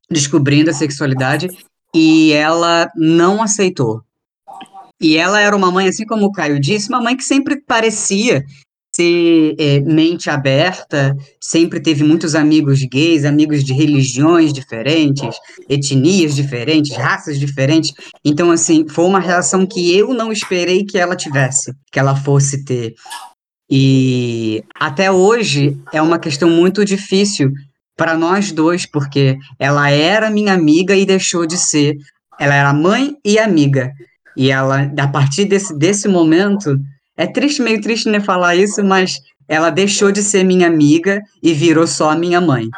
Speaker 3: Descobrindo a sexualidade e ela não aceitou. E ela era uma mãe, assim como o Caio disse, uma mãe que sempre parecia ser é, mente aberta, sempre teve muitos amigos gays, amigos de religiões diferentes, etnias diferentes, raças diferentes. Então, assim, foi uma relação que eu não esperei que ela tivesse, que ela fosse ter. E até hoje é uma questão muito difícil para nós dois, porque ela era minha amiga e deixou de ser. Ela era mãe e amiga. E ela, a partir desse, desse momento, é triste, meio triste né, falar isso, mas ela deixou de ser minha amiga e virou só minha mãe.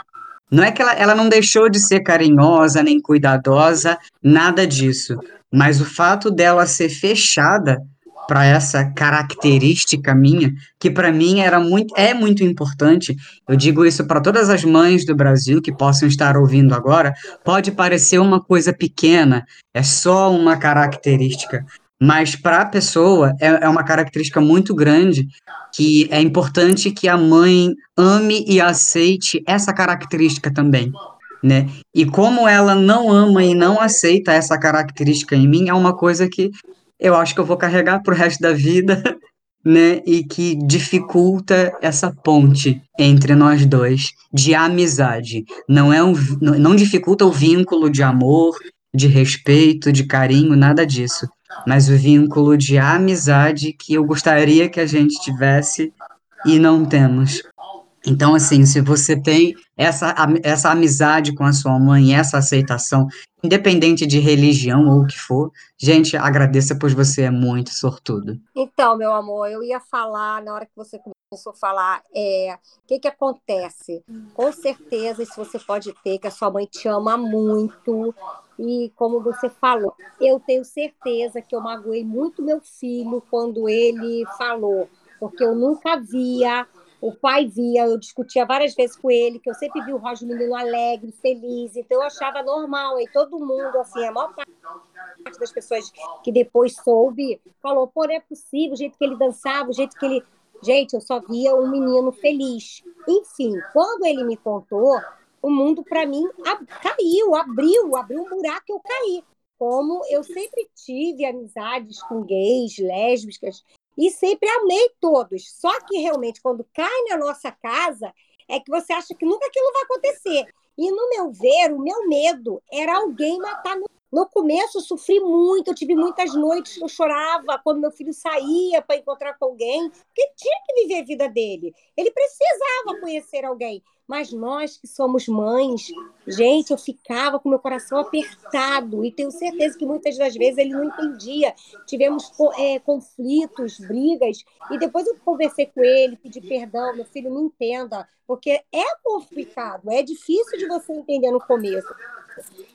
Speaker 3: Não é que ela, ela não deixou de ser carinhosa nem cuidadosa, nada disso. Mas o fato dela ser fechada para essa característica minha, que para mim era muito, é muito importante. Eu digo isso para todas as mães do Brasil que possam estar ouvindo agora. Pode parecer uma coisa pequena, é só uma característica, mas para a pessoa é, é uma característica muito grande que é importante que a mãe ame e aceite essa característica também, né? E como ela não ama e não aceita essa característica em mim, é uma coisa que eu acho que eu vou carregar pro resto da vida, né? E que dificulta essa ponte entre nós dois de amizade. Não é um, não dificulta o vínculo de amor, de respeito, de carinho, nada disso. Mas o vínculo de amizade que eu gostaria que a gente tivesse e não temos. Então, assim, se você tem essa, essa amizade com a sua mãe, essa aceitação, independente de religião ou o que for, gente, agradeça, pois você é muito sortudo.
Speaker 4: Então, meu amor, eu ia falar, na hora que você começou a falar, é, o que que acontece? Com certeza, isso você pode ter, que a sua mãe te ama muito, e como você falou, eu tenho certeza que eu magoei muito meu filho quando ele falou, porque eu nunca via, o pai via, eu discutia várias vezes com ele, que eu sempre vi o Roger menino alegre, feliz, então eu achava normal, e todo mundo, assim, a maior parte das pessoas que depois soube, falou, pô, não é possível, o jeito que ele dançava, o jeito que ele. Gente, eu só via um menino feliz. Enfim, quando ele me contou, o mundo para mim ab- caiu, abriu, abriu um buraco e eu caí. Como eu sempre tive amizades com gays, lésbicas, e sempre amei todos. Só que realmente, quando cai na nossa casa, é que você acha que nunca aquilo vai acontecer. E no meu ver, o meu medo era alguém matar meu No começo eu sofri muito, eu tive muitas noites que eu chorava quando meu filho saía para encontrar com alguém, porque tinha que viver a vida dele. Ele precisava conhecer alguém. Mas nós que somos mães, gente, eu ficava com meu coração apertado e tenho certeza que muitas das vezes ele não entendia. Tivemos é, conflitos, brigas, e depois eu conversei com ele, pedi perdão, meu filho, me entenda, porque é complicado, é difícil de você entender no começo,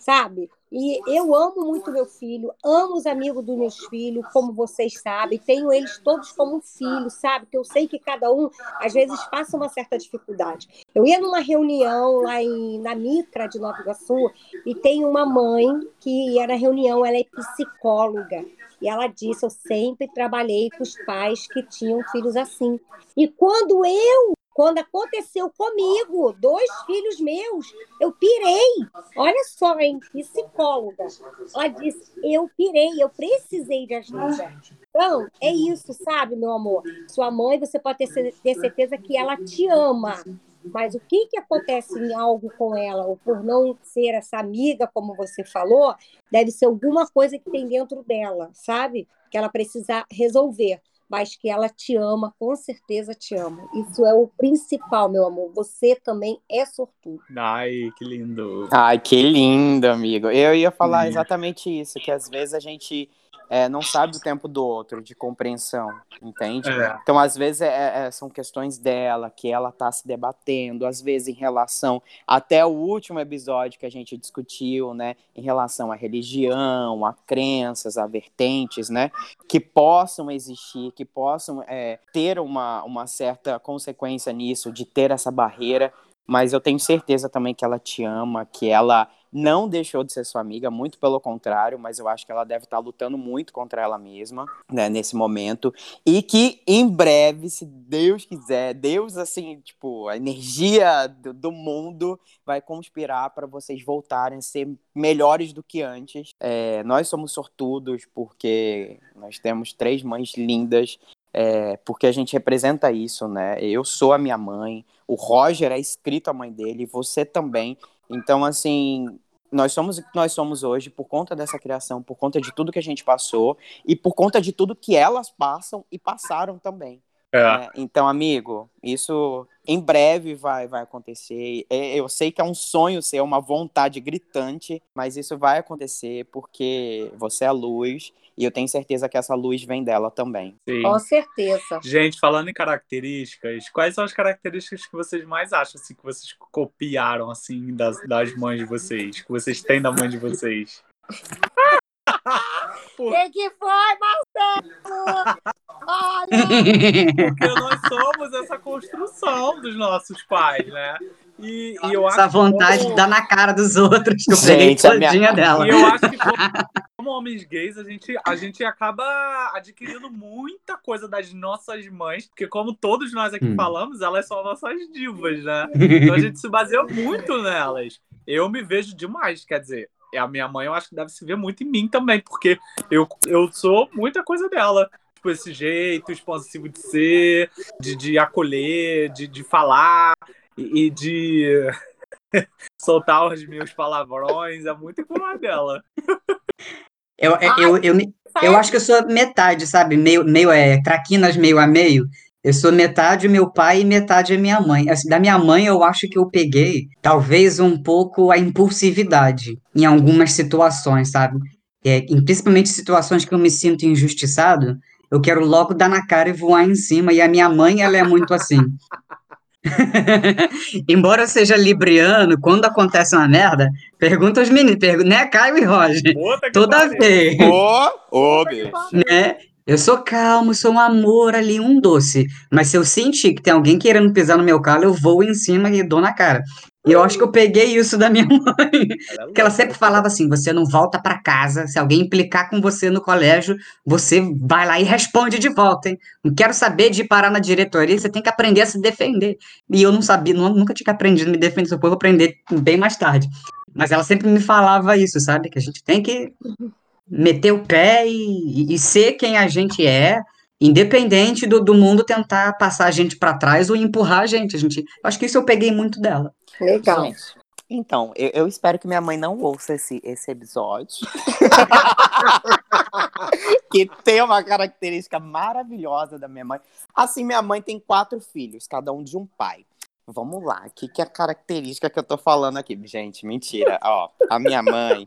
Speaker 4: sabe? E eu amo muito meu filho, amo os amigos dos meus filhos, como vocês sabem, tenho eles todos como filhos, sabe? Que eu sei que cada um, às vezes, passa uma certa dificuldade. Eu ia numa reunião lá em, na Mitra de Nova Iguaçu e tem uma mãe que ia na reunião, ela é psicóloga. E ela disse: Eu sempre trabalhei com os pais que tinham filhos assim. E quando eu quando aconteceu comigo, dois filhos meus, eu pirei. Olha só, hein? Psicóloga. Ela disse: eu pirei, eu precisei de ajuda. Então, é isso, sabe, meu amor? Sua mãe, você pode ter, ter certeza que ela te ama. Mas o que, que acontece em algo com ela, ou por não ser essa amiga, como você falou, deve ser alguma coisa que tem dentro dela, sabe? Que ela precisa resolver mas que ela te ama, com certeza te ama. Isso é o principal, meu amor. Você também é sortudo.
Speaker 1: Ai, que lindo.
Speaker 2: Ai, que lindo, amigo. Eu ia falar exatamente isso, que às vezes a gente é, não sabe o tempo do outro, de compreensão, entende?
Speaker 1: É.
Speaker 2: Então, às vezes, é, é, são questões dela, que ela tá se debatendo, às vezes em relação, até o último episódio que a gente discutiu, né, em relação à religião, a crenças, a vertentes, né, que possam existir, que possam é, ter uma, uma certa consequência nisso, de ter essa barreira, mas eu tenho certeza também que ela te ama, que ela não deixou de ser sua amiga, muito pelo contrário, mas eu acho que ela deve estar lutando muito contra ela mesma, né, nesse momento, e que em breve, se Deus quiser, Deus, assim, tipo, a energia do, do mundo vai conspirar para vocês voltarem a ser melhores do que antes. É, nós somos sortudos porque nós temos três mães lindas, é, porque a gente representa isso, né? Eu sou a minha mãe, o Roger é escrito a mãe dele, você também. Então, assim, nós somos o que nós somos hoje por conta dessa criação, por conta de tudo que a gente passou e por conta de tudo que elas passam e passaram também.
Speaker 1: É.
Speaker 2: né? Então, amigo, isso em breve vai, vai acontecer. É, Eu sei que é um sonho seu, uma vontade gritante, mas isso vai acontecer porque você é a luz e eu tenho certeza que essa luz vem dela também.
Speaker 1: Sim.
Speaker 4: Com certeza.
Speaker 1: Gente, falando em características, quais são as características que vocês mais acham assim, que vocês copiaram assim das, das mães de vocês, que vocês têm da mãe de vocês?
Speaker 4: O que, que foi, Marcelo? Olha!
Speaker 1: Porque nós somos essa construção dos nossos pais, né? E, e eu acho
Speaker 3: Essa vontade
Speaker 1: como-
Speaker 3: de dar na cara dos outros, que eu peguei
Speaker 2: Gente, a minha-
Speaker 3: dela.
Speaker 1: E eu acho que como, como homens gays, a gente, a gente acaba adquirindo muita coisa das nossas mães, porque como todos nós aqui
Speaker 3: Hum.
Speaker 1: falamos, elas são nossas divas, né? Então a gente se baseia muito nelas. Eu me vejo demais, quer dizer, a minha mãe eu acho que deve se ver muito em mim também, porque eu, eu sou muita coisa dela. Tipo, esse jeito expansivo de ser, de, de acolher, de, de falar e, e de soltar os meus palavrões. É muito com a dela.
Speaker 3: Eu, eu, eu, eu, eu acho que eu sou metade, sabe? Meio, meio é, traquinas meio a meio. Eu sou metade meu pai e metade a minha mãe. Assim, da minha mãe, eu acho que eu peguei talvez um pouco a impulsividade em algumas situações, sabe? É, em, principalmente situações que eu me sinto injustiçado, eu quero logo dar na cara e voar em cima. E a minha mãe, ela é muito assim. Embora eu seja libriano, quando acontece uma merda, pergunta aos meninos, pergunta, né, Caio e Roger? Toda vez
Speaker 2: Ô, ô, bicho.
Speaker 3: né? Eu sou calmo, sou um amor ali, um doce. Mas se eu sentir que tem alguém querendo pisar no meu calo, eu vou em cima e dou na cara. E eu acho que eu peguei isso da minha mãe. Porque ela sempre falava assim: você não volta pra casa. Se alguém implicar com você no colégio, você vai lá e responde de volta, hein? Não quero saber de parar na diretoria, você tem que aprender a se defender. E eu não sabia, nu- nunca tinha aprendido a me defender, só vou aprender bem mais tarde. Mas ela sempre me falava isso, sabe? Que a gente tem que meter o pé e, e ser quem a gente é, independente do, do mundo tentar passar a gente para trás ou empurrar a gente. A gente. Acho que isso eu peguei muito dela.
Speaker 4: Legal.
Speaker 2: Gente, Então, eu, eu espero que minha mãe não ouça esse, esse episódio. que tem uma característica maravilhosa da minha mãe. Assim, minha mãe tem quatro filhos, cada um de um pai. Vamos lá, o que, que é a característica que eu tô falando aqui? Gente, mentira. Ó, a minha mãe.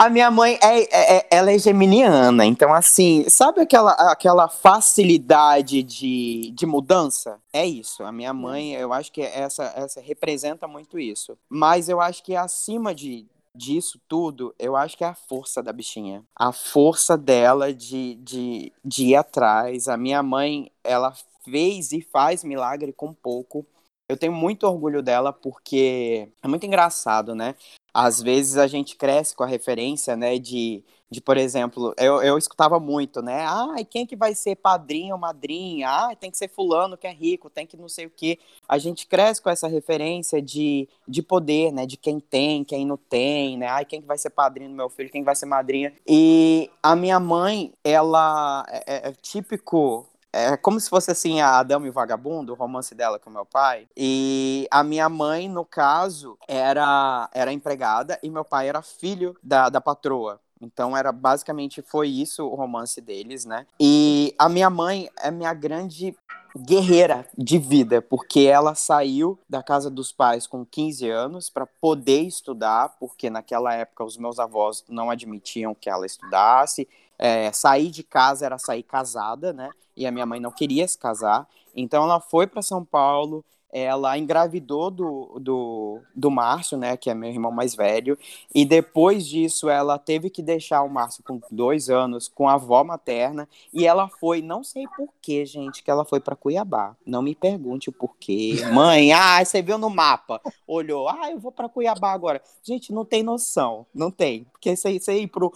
Speaker 2: A minha mãe é, é- é- ela é geminiana, então assim, sabe aquela, aquela facilidade de, de mudança? É isso. A minha mãe, eu acho que essa, essa representa muito isso. Mas eu acho que acima de, disso tudo, eu acho que é a força da bichinha. A força dela de, de, de ir atrás. A minha mãe, ela fez e faz milagre com pouco. Eu tenho muito orgulho dela porque é muito engraçado, né? Às vezes a gente cresce com a referência, né, de, de por exemplo, eu, eu escutava muito, né? Ai, quem que vai ser padrinho ou madrinha? Ai, tem que ser fulano que é rico, tem que não sei o quê. A gente cresce com essa referência de, de poder, né? De quem tem, quem não tem, né? Ai, quem que vai ser padrinho do meu filho, quem vai ser madrinha. E a minha mãe, ela é, é típico é como se fosse assim a Adão e o Vagabundo, o romance dela com meu pai. E a minha mãe, no caso, era, era empregada e meu pai era filho da, da patroa. Então era basicamente foi isso o romance deles, né? E a minha mãe é minha grande guerreira de vida, porque ela saiu da casa dos pais com 15 anos para poder estudar, porque naquela época os meus avós não admitiam que ela estudasse. É, sair de casa era sair casada, né? E a minha mãe não queria se casar. Então ela foi para São Paulo, ela engravidou do, do, do Márcio, né, que é meu irmão mais velho, e depois disso ela teve que deixar o Márcio com dois anos com a avó materna, e ela foi, não sei porquê, gente, que ela foi para Cuiabá. Não me pergunte o porquê. Mãe, ah, você viu no mapa, olhou, ah, eu vou para Cuiabá agora. Gente, não tem noção, não tem, porque você, você ir pro,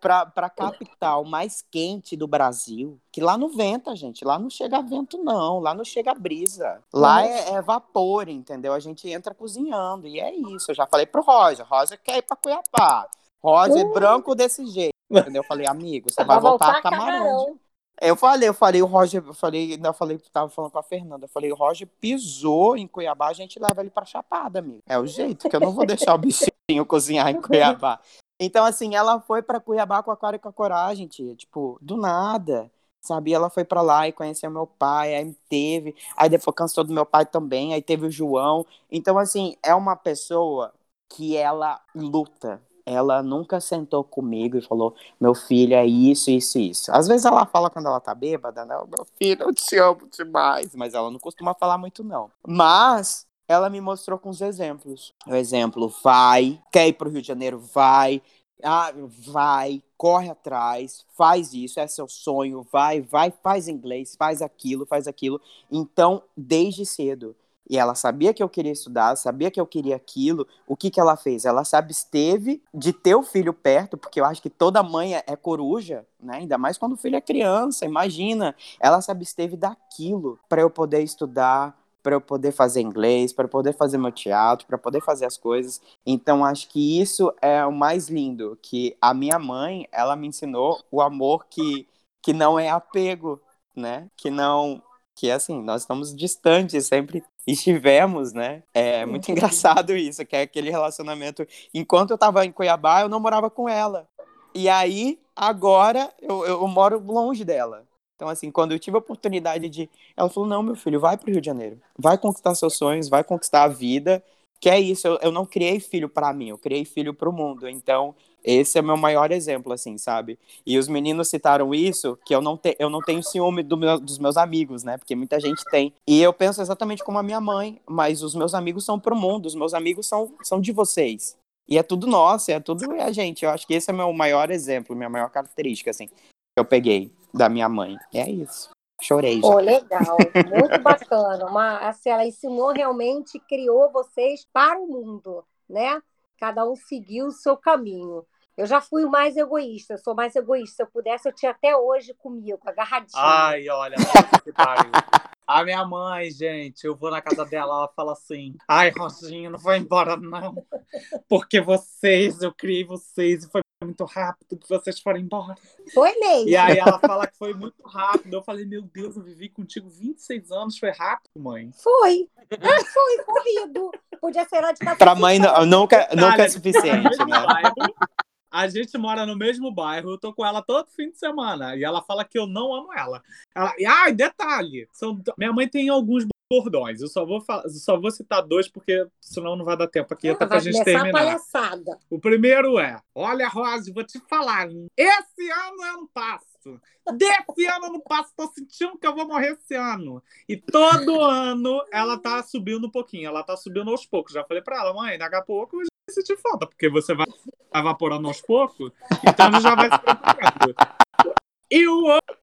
Speaker 2: pra, pra capital mais quente do Brasil, que lá não venta, gente, lá não chega vento não, lá não chega brisa, lá é, é vapor, entendeu? A gente entra cozinhando, e é isso. Eu já falei pro Roger, Roger quer ir pra Cuiabá. Roger, branco desse jeito, entendeu? Eu falei, amigo, você vai voltar a camarão. Eu falei, eu falei, o Roger, eu falei, ainda falei, tava falando com a Fernanda, eu falei, o Roger pisou em Cuiabá, a gente leva ele pra Chapada, amigo. É o jeito, que eu não vou deixar o bichinho cozinhar em Cuiabá. Então, assim, ela foi pra Cuiabá com a cara e com a coragem, tia, tipo, do nada. Sabe, ela foi pra lá e conheceu meu pai, aí teve, aí depois cansou do meu pai também, aí teve o João. Então, assim, é uma pessoa que ela luta. Ela nunca sentou comigo e falou: meu filho é isso, isso, isso. Às vezes ela fala quando ela tá bêbada, né? Meu filho, eu te amo demais. Mas ela não costuma falar muito, não. Mas ela me mostrou com os exemplos. O exemplo, vai, quer ir pro Rio de Janeiro, vai. Ah, vai, corre atrás, faz isso, é seu sonho, vai, vai, faz inglês, faz aquilo, faz aquilo. Então, desde cedo. E ela sabia que eu queria estudar, sabia que eu queria aquilo. O que, que ela fez? Ela se absteve de ter o filho perto, porque eu acho que toda mãe é, é coruja, né? Ainda mais quando o filho é criança, imagina. Ela se absteve daquilo para eu poder estudar, para eu poder fazer inglês, para poder fazer meu teatro, para poder fazer as coisas. Então acho que isso é o mais lindo, que a minha mãe, ela me ensinou o amor que que não é apego, né? Que não que assim, nós estamos distantes, sempre estivemos, né? É muito engraçado isso, que é aquele relacionamento. Enquanto eu tava em Cuiabá, eu não morava com ela. E aí, agora, eu, eu moro longe dela. Então, assim, quando eu tive a oportunidade de. Ela falou: não, meu filho, vai pro Rio de Janeiro. Vai conquistar seus sonhos, vai conquistar a vida. Que é isso, eu, eu não criei filho para mim, eu criei filho pro mundo. Então, esse é meu maior exemplo, assim, sabe? E os meninos citaram isso, que eu não, te, eu não tenho ciúme do meu, dos meus amigos, né? Porque muita gente tem. E eu penso exatamente como a minha mãe, mas os meus amigos são pro mundo, os meus amigos são, são de vocês. E é tudo nosso, é tudo a gente. Eu acho que esse é meu maior exemplo, minha maior característica, assim, que eu peguei da minha mãe. É isso. Chorei já.
Speaker 4: Pô, legal, muito bacana. Uma, assim, ela ensinou realmente, criou vocês para o mundo, né? Cada um seguiu o seu caminho. Eu já fui mais egoísta, sou mais egoísta. Se eu pudesse, eu tinha até hoje comigo, agarradinho.
Speaker 1: Ai, olha, que pariu. A minha mãe, gente, eu vou na casa dela, ela fala assim: Ai, Rosinha, não vai embora, não. Porque vocês, eu criei vocês e foi muito rápido que vocês foram embora.
Speaker 4: Foi mesmo.
Speaker 1: E aí ela fala que foi muito rápido. Eu falei, meu Deus, eu vivi contigo 26 anos, foi rápido, mãe.
Speaker 4: Foi. Ah, foi corrido. Podia ser lá de casa.
Speaker 2: Pra mãe não- nunca, nunca é suficiente, né?
Speaker 1: A gente mora no mesmo bairro, eu tô com ela todo fim de semana. E ela fala que eu não amo ela. ela e, ai, detalhe! São, minha mãe tem alguns bordões. Eu só vou, falar, só vou citar dois, porque senão não vai dar tempo aqui até pra gente terminar.
Speaker 4: palhaçada.
Speaker 1: O primeiro é: Olha, Rose, vou te falar. Esse ano eu não passo. Desse ano eu não passo. Tô sentindo que eu vou morrer esse ano. E todo ano ela tá subindo um pouquinho. Ela tá subindo aos poucos. Já falei pra ela, mãe, daqui a pouco eu sentir falta, porque você vai evaporando aos poucos. Então já vai se. E o outro.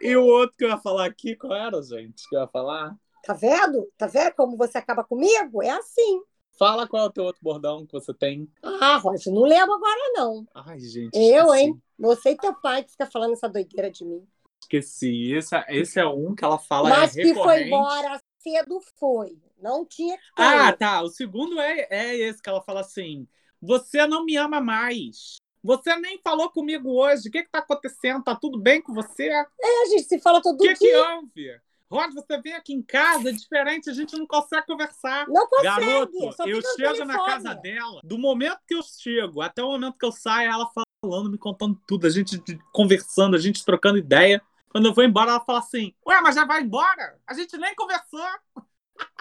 Speaker 1: e o outro que eu ia falar aqui, qual era, gente? Que eu ia falar?
Speaker 4: Tá vendo? Tá vendo como você acaba comigo? É assim.
Speaker 1: Fala qual é o teu outro bordão que você tem.
Speaker 4: Ah, Rosa, não lembro agora, não.
Speaker 1: Ai, gente.
Speaker 4: Eu,
Speaker 1: esqueci.
Speaker 4: hein? Você e teu pai que fica falando essa doideira de mim.
Speaker 1: Esqueci. Esse, é- esse é um que ela fala
Speaker 4: Mas
Speaker 1: é
Speaker 4: que foi embora cedo foi. Não tinha que ter.
Speaker 1: Ah, tá. O segundo é, é esse que ela fala assim: Você não me ama mais. Você nem falou comigo hoje. O que, que tá acontecendo? Tá tudo bem com você?
Speaker 4: É, a gente se fala todo
Speaker 1: O que, que
Speaker 4: dia.
Speaker 1: houve? Rod, você vem aqui em casa, é diferente, a gente não consegue conversar.
Speaker 4: Não consegue.
Speaker 1: Garoto, eu chego na casa dela, do momento que eu chego até o momento que eu saio, ela falando, me contando tudo, a gente conversando, a gente trocando ideia. Quando eu vou embora, ela fala assim: Ué, mas já vai embora? A gente nem conversou.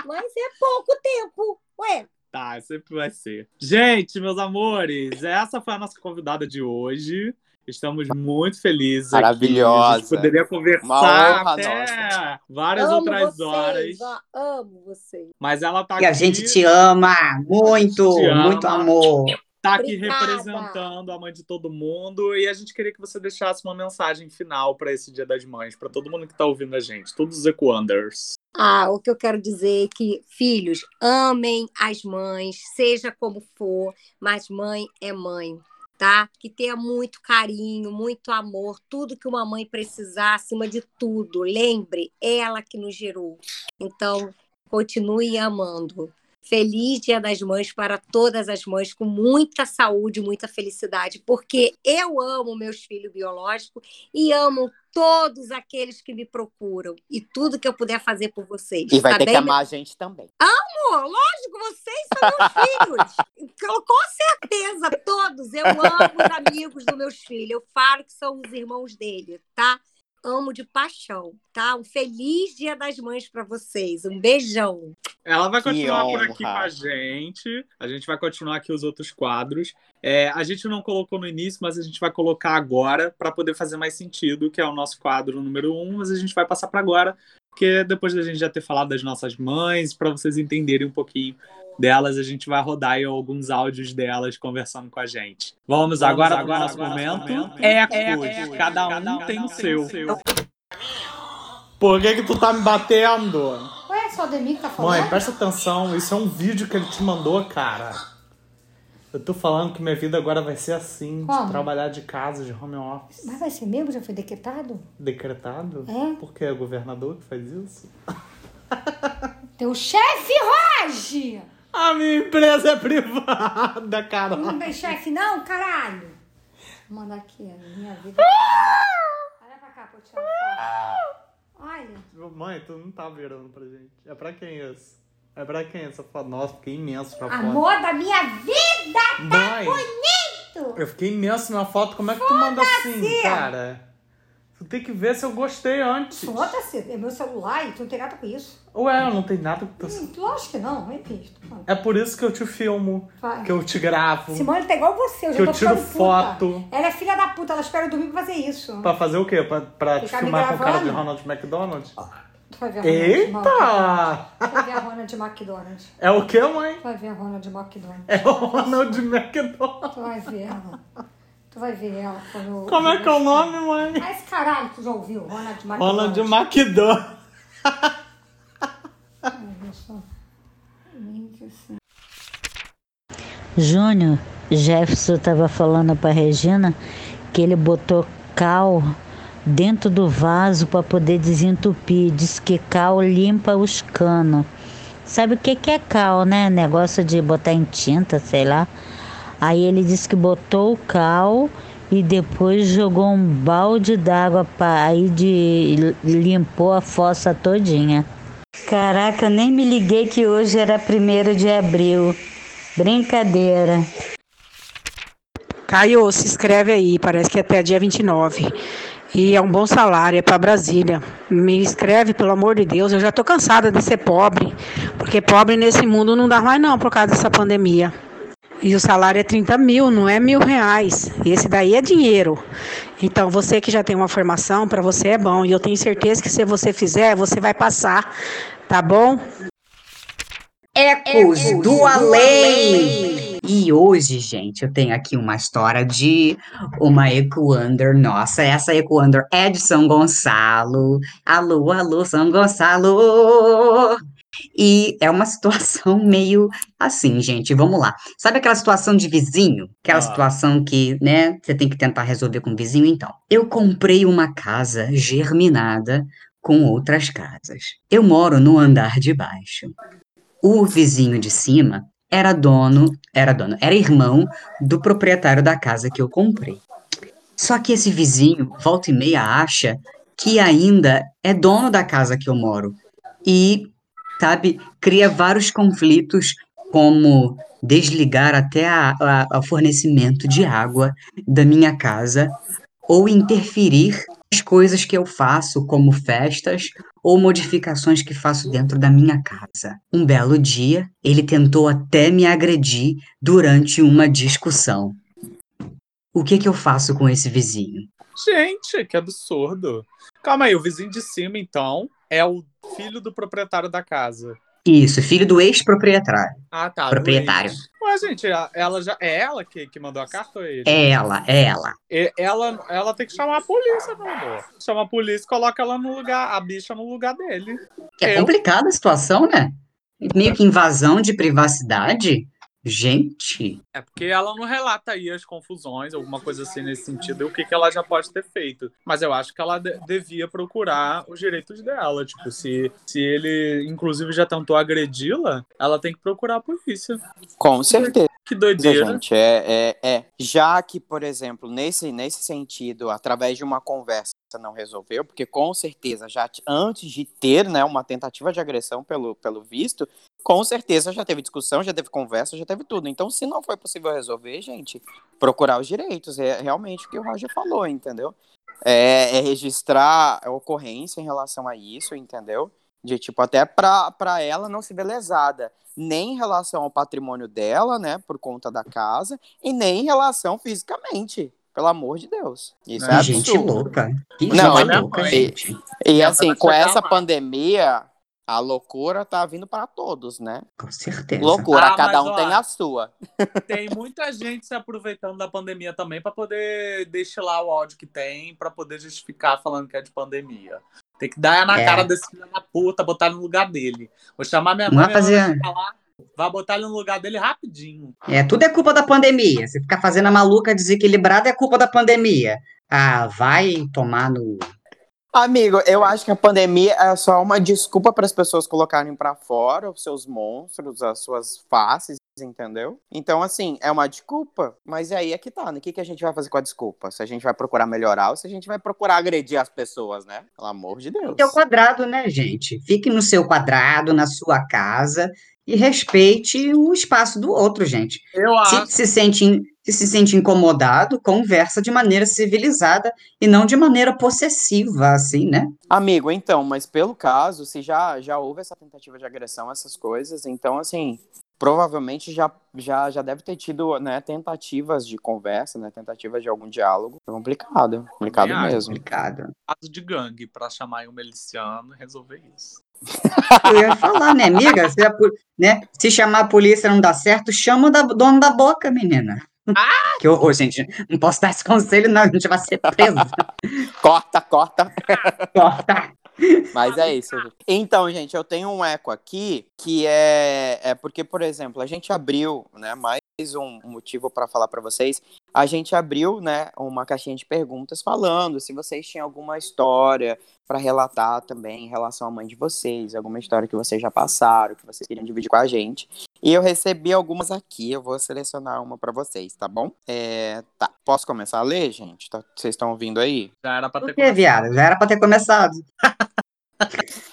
Speaker 4: Mas é pouco tempo. Ué,
Speaker 1: Tá, sempre vai ser. Gente, meus amores, essa foi a nossa convidada de hoje. Estamos muito felizes. aqui.
Speaker 2: Maravilhosa.
Speaker 1: A gente poderia conversar
Speaker 2: honra
Speaker 1: até várias
Speaker 4: amo
Speaker 1: outras
Speaker 4: vocês.
Speaker 1: horas.
Speaker 4: ó, amo vocês.
Speaker 1: Mas ela tá
Speaker 3: E a
Speaker 1: aqui,
Speaker 3: gente te ama muito,
Speaker 1: te ama.
Speaker 3: muito amor.
Speaker 1: tá aqui
Speaker 4: Obrigada.
Speaker 1: representando a mãe de todo mundo. E a gente queria que você deixasse uma mensagem final para esse Dia das Mães, para todo mundo que tá ouvindo a gente, todos os Equanders.
Speaker 4: Ah, o que eu quero dizer é que, filhos, amem as mães, seja como for, mas mãe é mãe, tá? Que tenha muito carinho, muito amor, tudo que uma mãe precisar, acima de tudo. Lembre, ela que nos gerou. Então, continue amando. Feliz Dia das Mães para todas as mães, com muita saúde, muita felicidade, porque eu amo meus filhos biológicos e amo todos aqueles que me procuram e tudo que eu puder fazer por vocês.
Speaker 2: E vai
Speaker 4: tá
Speaker 2: ter
Speaker 4: bem?
Speaker 2: que amar a gente também.
Speaker 4: Amor, lógico, vocês são meus filhos. Com com certeza, todos. Eu amo os amigos dos meus filhos. Eu falo que são os irmãos dele, tá? Amo de paixão, tá? Um feliz Dia das Mães para vocês. Um beijão.
Speaker 1: Ela vai continuar por aqui com a gente. A gente vai continuar aqui os outros quadros. É, a gente não colocou no início, mas a gente vai colocar agora para poder fazer mais sentido, que é o nosso quadro número um, mas a gente vai passar para agora, porque depois da gente já ter falado das nossas mães, para vocês entenderem um pouquinho delas, a gente vai rodar aí alguns áudios delas conversando com a gente. Vamos, agora, agora nosso momento. Ecos. Cada um tem o seu. Por que que tu tá me batendo?
Speaker 5: Ué, só o Demi que tá falando?
Speaker 1: Mãe, presta atenção, isso é um vídeo que ele te mandou, cara. Eu tô falando que minha vida agora vai ser assim,
Speaker 5: Como?
Speaker 1: de trabalhar de casa, de home office.
Speaker 5: Mas vai ser mesmo? Já foi decretado?
Speaker 1: Decretado?
Speaker 5: É?
Speaker 1: Porque é o governador que faz isso?
Speaker 5: Teu chefe, Roge!
Speaker 1: A minha empresa é privada, cara.
Speaker 5: Não tem chefe não, caralho! Vou mandar aqui, a minha vida. Olha pra cá pra foto. Olha.
Speaker 1: Mãe, tu não tá virando pra gente. É pra quem isso? É pra quem essa foto? Nossa, fiquei imenso na foto.
Speaker 5: Amor da minha vida!
Speaker 1: Mãe,
Speaker 5: bonito!
Speaker 1: eu fiquei imenso na foto. Como é que tu manda assim, cara? Tu tem que ver se eu gostei antes.
Speaker 5: Foda-se, é meu celular e tu não tem nada com isso.
Speaker 1: Ué, eu não tenho nada tu.
Speaker 5: Hum, lógico que não, é.
Speaker 1: É por isso que eu te filmo,
Speaker 5: Vai.
Speaker 1: que eu te gravo,
Speaker 5: Simone tá igual você, eu já
Speaker 1: que eu
Speaker 5: tô
Speaker 1: tiro
Speaker 5: ficando puta.
Speaker 1: foto.
Speaker 5: Ela é filha da puta, ela espera domingo pra fazer isso.
Speaker 1: Pra fazer o quê? Pra, pra te
Speaker 5: Ficar me
Speaker 1: filmar com cara de
Speaker 5: gravando?
Speaker 1: Ronald McDonald?
Speaker 5: Tu vai ver a Ronald McDonald.
Speaker 1: Eita!
Speaker 5: Tu vai ver a Ronald McDonald.
Speaker 1: É o quê, mãe?
Speaker 5: Tu vai ver a Ronald McDonald.
Speaker 1: É o Ronald McDonald.
Speaker 5: Tu vai ver ela. Tu vai ver ela quando.
Speaker 1: Como é que é o nome, mãe?
Speaker 5: Ah, esse caralho que tu já ouviu, Ronald McDonald.
Speaker 1: Ronald McDonald.
Speaker 6: Júnior, Jefferson estava falando para Regina que ele botou cal dentro do vaso para poder desentupir. Diz que cal limpa os canos. Sabe o que, que é cal, né? Negócio de botar em tinta, sei lá. Aí ele disse que botou o cal e depois jogou um balde d'água para aí de limpou a fossa todinha. Caraca, eu nem me liguei que hoje era 1 de abril. Brincadeira.
Speaker 7: Caio, se inscreve aí, parece que é até dia 29. E é um bom salário, é para Brasília. Me inscreve, pelo amor de Deus. Eu já tô cansada de ser pobre, porque pobre nesse mundo não dá mais não por causa dessa pandemia. E o salário é 30 mil, não é mil reais. E esse daí é dinheiro. Então, você que já tem uma formação, para você é bom. E eu tenho certeza que se você fizer, você vai passar, tá bom?
Speaker 3: Ecos do Além. E hoje, gente, eu tenho aqui uma história de uma Ecoander. Nossa, essa Ecoander é de São Gonçalo. Alô, alô, São Gonçalo. E é uma situação meio assim, gente. Vamos lá. Sabe aquela situação de vizinho? Aquela
Speaker 1: Ah.
Speaker 3: situação que, né, você tem que tentar resolver com o vizinho? Então, eu comprei uma casa germinada com outras casas. Eu moro no andar de baixo. O vizinho de cima era dono, era dono, era irmão do proprietário da casa que eu comprei. Só que esse vizinho, volta e meia, acha que ainda é dono da casa que eu moro. E, sabe, cria vários conflitos, como desligar até o fornecimento de água da minha casa, ou interferir nas coisas que eu faço, como festas ou modificações que faço dentro da minha casa. Um belo dia, ele tentou até me agredir durante uma discussão. O que que eu faço com esse vizinho?
Speaker 1: Gente, que absurdo. Calma aí, o vizinho de cima, então, é o filho do proprietário da casa.
Speaker 3: Isso, filho do ex-proprietário.
Speaker 1: Ah, tá.
Speaker 3: Proprietário.
Speaker 1: ex. Ué, gente, ela já. É ela que, que mandou a carta ou é ele?
Speaker 3: É ela, é ela.
Speaker 1: E- Ela, ela tem que chamar a polícia, meu amor. Chama a polícia e coloca ela no lugar, a bicha no lugar dele.
Speaker 3: É
Speaker 1: Eu-
Speaker 3: complicada a situação, né? Meio que invasão de privacidade. Gente,
Speaker 1: É porque ela não relata aí as confusões, alguma coisa assim nesse sentido, e o que, que ela já pode ter feito. Mas eu acho que ela de- devia procurar os direitos dela. Tipo, se, se ele, inclusive, já tentou agredi-la, ela tem que procurar a polícia.
Speaker 2: Com certeza,
Speaker 1: Que doideira.
Speaker 2: gente. É, é, é. Já que, por exemplo, nesse, nesse sentido, através de uma conversa não resolveu, porque com certeza, já antes de ter né, uma tentativa de agressão pelo, pelo visto, com certeza já teve discussão, já teve conversa, já teve tudo. Então, se não foi possível resolver, gente, procurar os direitos. É realmente o que o Roger falou, entendeu? É, é registrar a ocorrência em relação a isso, entendeu? De tipo, até pra, pra ela não se ver lesada, nem em relação ao patrimônio dela, né, por conta da casa, e nem em relação fisicamente. Pelo amor de Deus. Isso é
Speaker 1: que
Speaker 3: gente
Speaker 2: absurdo.
Speaker 3: louca. Que
Speaker 2: Não,
Speaker 3: gente
Speaker 1: é
Speaker 3: louca, gente.
Speaker 2: E
Speaker 1: Ela
Speaker 2: assim, com essa
Speaker 1: lá.
Speaker 2: pandemia, a loucura tá vindo para todos, né?
Speaker 3: Com certeza.
Speaker 2: Loucura,
Speaker 1: Ah,
Speaker 2: cada
Speaker 1: mas,
Speaker 2: um
Speaker 1: ó,
Speaker 2: tem a sua.
Speaker 1: Tem muita gente se aproveitando da pandemia também pra poder destilar o ódio que tem, pra poder justificar falando que é de pandemia. Tem que dar na
Speaker 3: É.
Speaker 1: cara desse filho da puta, botar ele no lugar dele. Vou chamar minha mãe,
Speaker 3: vai
Speaker 1: minha mãe
Speaker 3: fazer-
Speaker 1: vai falar, vai botar ele no lugar dele rapidinho.
Speaker 3: É, tudo é culpa da pandemia. Você ficar fazendo a maluca desequilibrada é culpa da pandemia. Ah, vai tomar no.
Speaker 2: Amigo, eu acho que a pandemia é só uma desculpa para as pessoas colocarem para fora os seus monstros, as suas faces, entendeu? Então, assim, é uma desculpa, mas aí é que tá, né? O que, que a gente vai fazer com a desculpa? Se a gente vai procurar melhorar ou se a gente vai procurar agredir as pessoas, né? Pelo amor de Deus.
Speaker 3: Teu quadrado, né, gente? Fique no seu quadrado, na sua casa e respeite o espaço do outro, gente.
Speaker 1: Eu
Speaker 3: Se
Speaker 1: acho.
Speaker 3: se sente, in- se se sente incomodado, conversa de maneira civilizada e não de maneira possessiva, assim, né?
Speaker 2: Amigo, então, mas pelo caso, se já, já houve essa tentativa de agressão, essas coisas, então, assim, provavelmente já, já, já deve ter tido, né, tentativas de conversa, né, tentativas de algum diálogo. É complicado, complicado
Speaker 1: acho.
Speaker 2: mesmo.
Speaker 3: Complicado.
Speaker 1: Caso de gangue, pra chamar aí um miliciano e resolver isso.
Speaker 3: Eu ia falar, né, amiga? Se, a né, se chamar a polícia não dá certo, chama o da, dono da boca, menina. Que horror, gente. Não posso dar esse conselho, não. A gente vai ser preso.
Speaker 2: Corta, corta.
Speaker 3: Corta.
Speaker 2: Mas é isso. gente. Então, gente, eu tenho um eco aqui que é, é porque, por exemplo, a gente abriu, né, mais um motivo para falar para vocês. A gente abriu, né, uma caixinha de perguntas falando se vocês tinham alguma história para relatar também em relação à mãe de vocês, alguma história que vocês já passaram, que vocês queriam dividir com a gente. E eu recebi algumas aqui, eu vou selecionar uma para vocês, tá bom? É, tá. Posso começar a ler, gente? Tá- Vocês estão ouvindo aí?
Speaker 1: Já era pra ter
Speaker 3: Por que, viado? Já era pra ter começado.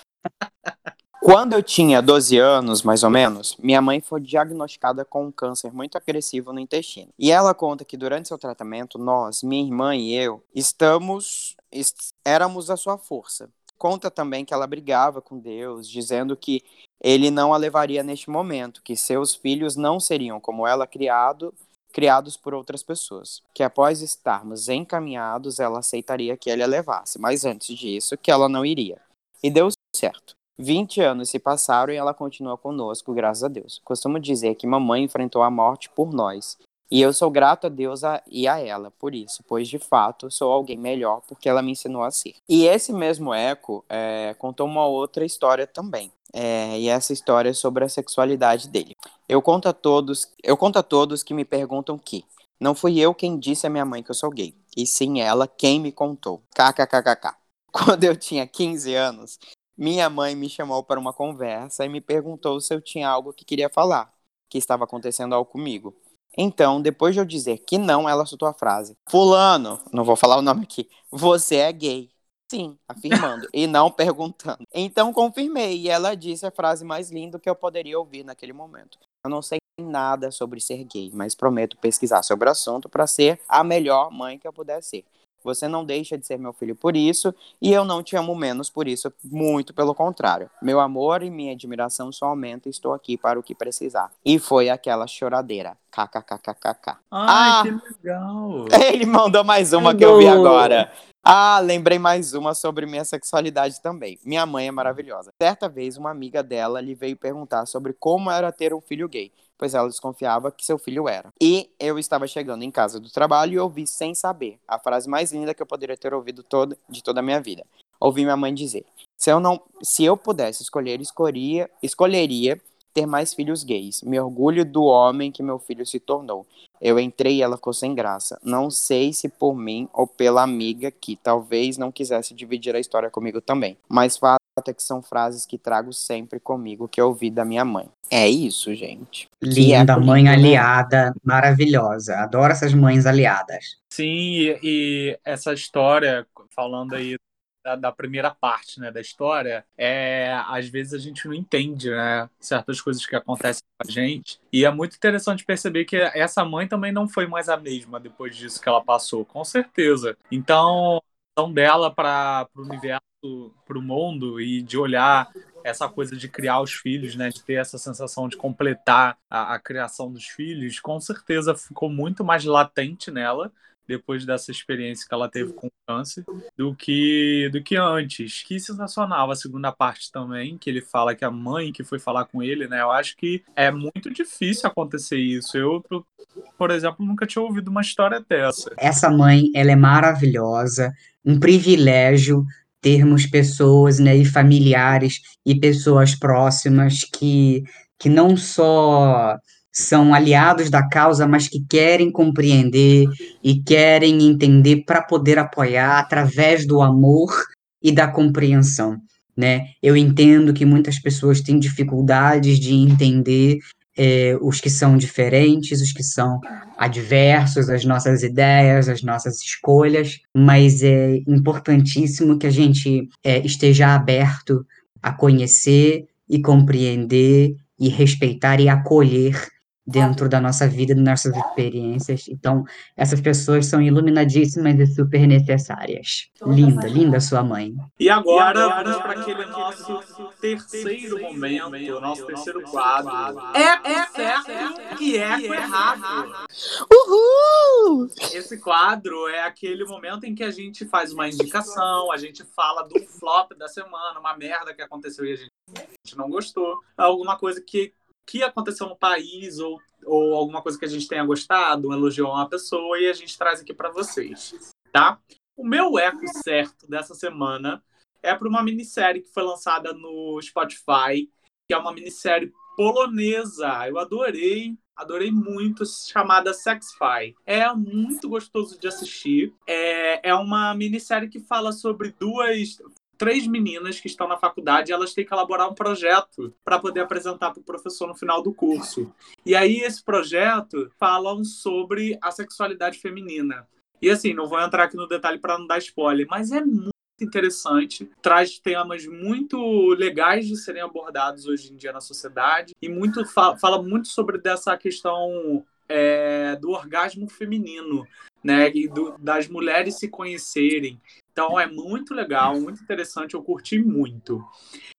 Speaker 2: Quando eu tinha 12 anos, mais ou menos, minha mãe foi diagnosticada com um câncer muito agressivo no intestino. E ela conta que durante seu tratamento, nós, minha irmã e eu, estamos est- éramos a sua força. Conta também que ela brigava com Deus, dizendo que ele não a levaria neste momento, que seus filhos não seriam como ela criado, criados por outras pessoas, que após estarmos encaminhados, ela aceitaria que ele a levasse, mas antes disso, que ela não iria. E deu certo. 20 anos se passaram e ela continua conosco, graças a Deus. Costumo dizer que mamãe enfrentou a morte por nós. E eu sou grato a Deus a- e a ela por isso, pois de fato sou alguém melhor porque ela me ensinou a ser. E esse mesmo eco é, contou uma outra história também. É, e essa história é sobre a sexualidade dele. Eu conto a todos, eu conto a todos que me perguntam que não fui eu quem disse à minha mãe que eu sou gay, e sim ela quem me contou. KKKKK. Quando eu tinha 15 anos, minha mãe me chamou para uma conversa e me perguntou se eu tinha algo que queria falar, que estava acontecendo algo comigo. Então, depois de eu dizer que não, ela soltou a frase: Fulano, não vou falar o nome aqui, você é gay. Sim, afirmando e não perguntando. Então confirmei e ela disse a frase mais linda que eu poderia ouvir naquele momento. Eu não sei nada sobre ser gay, mas prometo pesquisar sobre o assunto para ser a melhor mãe que eu puder ser. Você não deixa de ser meu filho por isso, e eu não te amo menos por isso, muito pelo contrário. Meu amor e minha admiração só aumentam e estou aqui para o que precisar. E foi aquela choradeira. KKKKK.
Speaker 1: Ai,
Speaker 2: Ah!
Speaker 1: que legal.
Speaker 2: Ele mandou mais uma que eu vi agora. Ah, lembrei mais uma sobre minha sexualidade também. Minha mãe é maravilhosa. Certa vez, uma amiga dela lhe veio perguntar sobre como era ter um filho gay, pois ela desconfiava que seu filho era. E eu estava chegando em casa do trabalho e ouvi sem saber a frase mais linda que eu poderia ter ouvido toda, de toda a minha vida. Ouvi minha mãe dizer: se eu não, se eu pudesse escolher, escolheria, escolheria ter mais filhos gays. Me orgulho do homem que meu filho se tornou. Eu entrei e ela ficou sem graça. Não sei se por mim ou pela amiga que talvez não quisesse dividir a história comigo também. Mas fato é que são frases que trago sempre comigo que eu ouvi da minha mãe. É isso, gente. Que
Speaker 3: Linda,
Speaker 2: eco
Speaker 3: mãe
Speaker 2: lindo, né?
Speaker 3: aliada, maravilhosa. Adoro essas mães aliadas.
Speaker 1: Sim, e, e essa história, falando aí da, da primeira parte né, da história, é, às vezes a gente não entende né, certas coisas que acontecem com a gente. E é muito interessante perceber que essa mãe também não foi mais a mesma depois disso que ela passou, com certeza. Então, a dela para o universo, para o mundo e de olhar essa coisa de criar os filhos, né, de ter essa sensação de completar a, a criação dos filhos, com certeza ficou muito mais latente nela depois dessa experiência que ela teve com o câncer do que do que antes. Que sensacional a segunda parte também, que ele fala que a mãe que foi falar com ele, né? Eu acho que é muito difícil acontecer isso. Eu, por exemplo, nunca tinha ouvido uma história dessa.
Speaker 3: Essa mãe, ela é maravilhosa, um privilégio termos pessoas, né, e familiares e pessoas próximas que, que não só são aliados da causa, mas que querem compreender e querem entender para poder apoiar através do amor e da compreensão, né? Eu entendo que muitas pessoas têm dificuldades de entender eh, os que são diferentes, os que são adversos às nossas ideias, às nossas escolhas, mas é importantíssimo que a gente eh, esteja aberto a conhecer e compreender e respeitar e acolher dentro da nossa vida, das nossas experiências. Então, essas pessoas são iluminadíssimas e super necessárias. Linda, linda sua mãe.
Speaker 1: E agora, vamos para aquele nosso terceiro momento, nosso terceiro quadro. Eco certo e eco errado.
Speaker 2: Uhul!
Speaker 1: Esse quadro é aquele momento em que a gente faz uma indicação, a gente fala do flop da semana, uma merda que aconteceu e a gente não gostou, alguma coisa que que aconteceu no país ou, ou alguma coisa que a gente tenha gostado, um elogio a uma pessoa e a gente traz aqui para vocês, tá? O meu eco certo dessa semana é para uma minissérie que foi lançada no Spotify, que é uma minissérie polonesa. Eu adorei adorei muito, chamada Sexify. É muito gostoso de assistir. É, é uma minissérie que fala sobre duas três meninas que estão na faculdade elas têm que elaborar um projeto para poder apresentar para o professor no final do curso. E aí esse projeto falam sobre a sexualidade feminina. E assim, não vou entrar aqui no detalhe para não dar spoiler, mas é muito interessante, traz temas muito legais de serem abordados hoje em dia na sociedade e muito fala, fala muito sobre dessa questão é, do orgasmo feminino, né, e do, das mulheres se conhecerem. Então é muito legal, muito interessante, eu curti muito.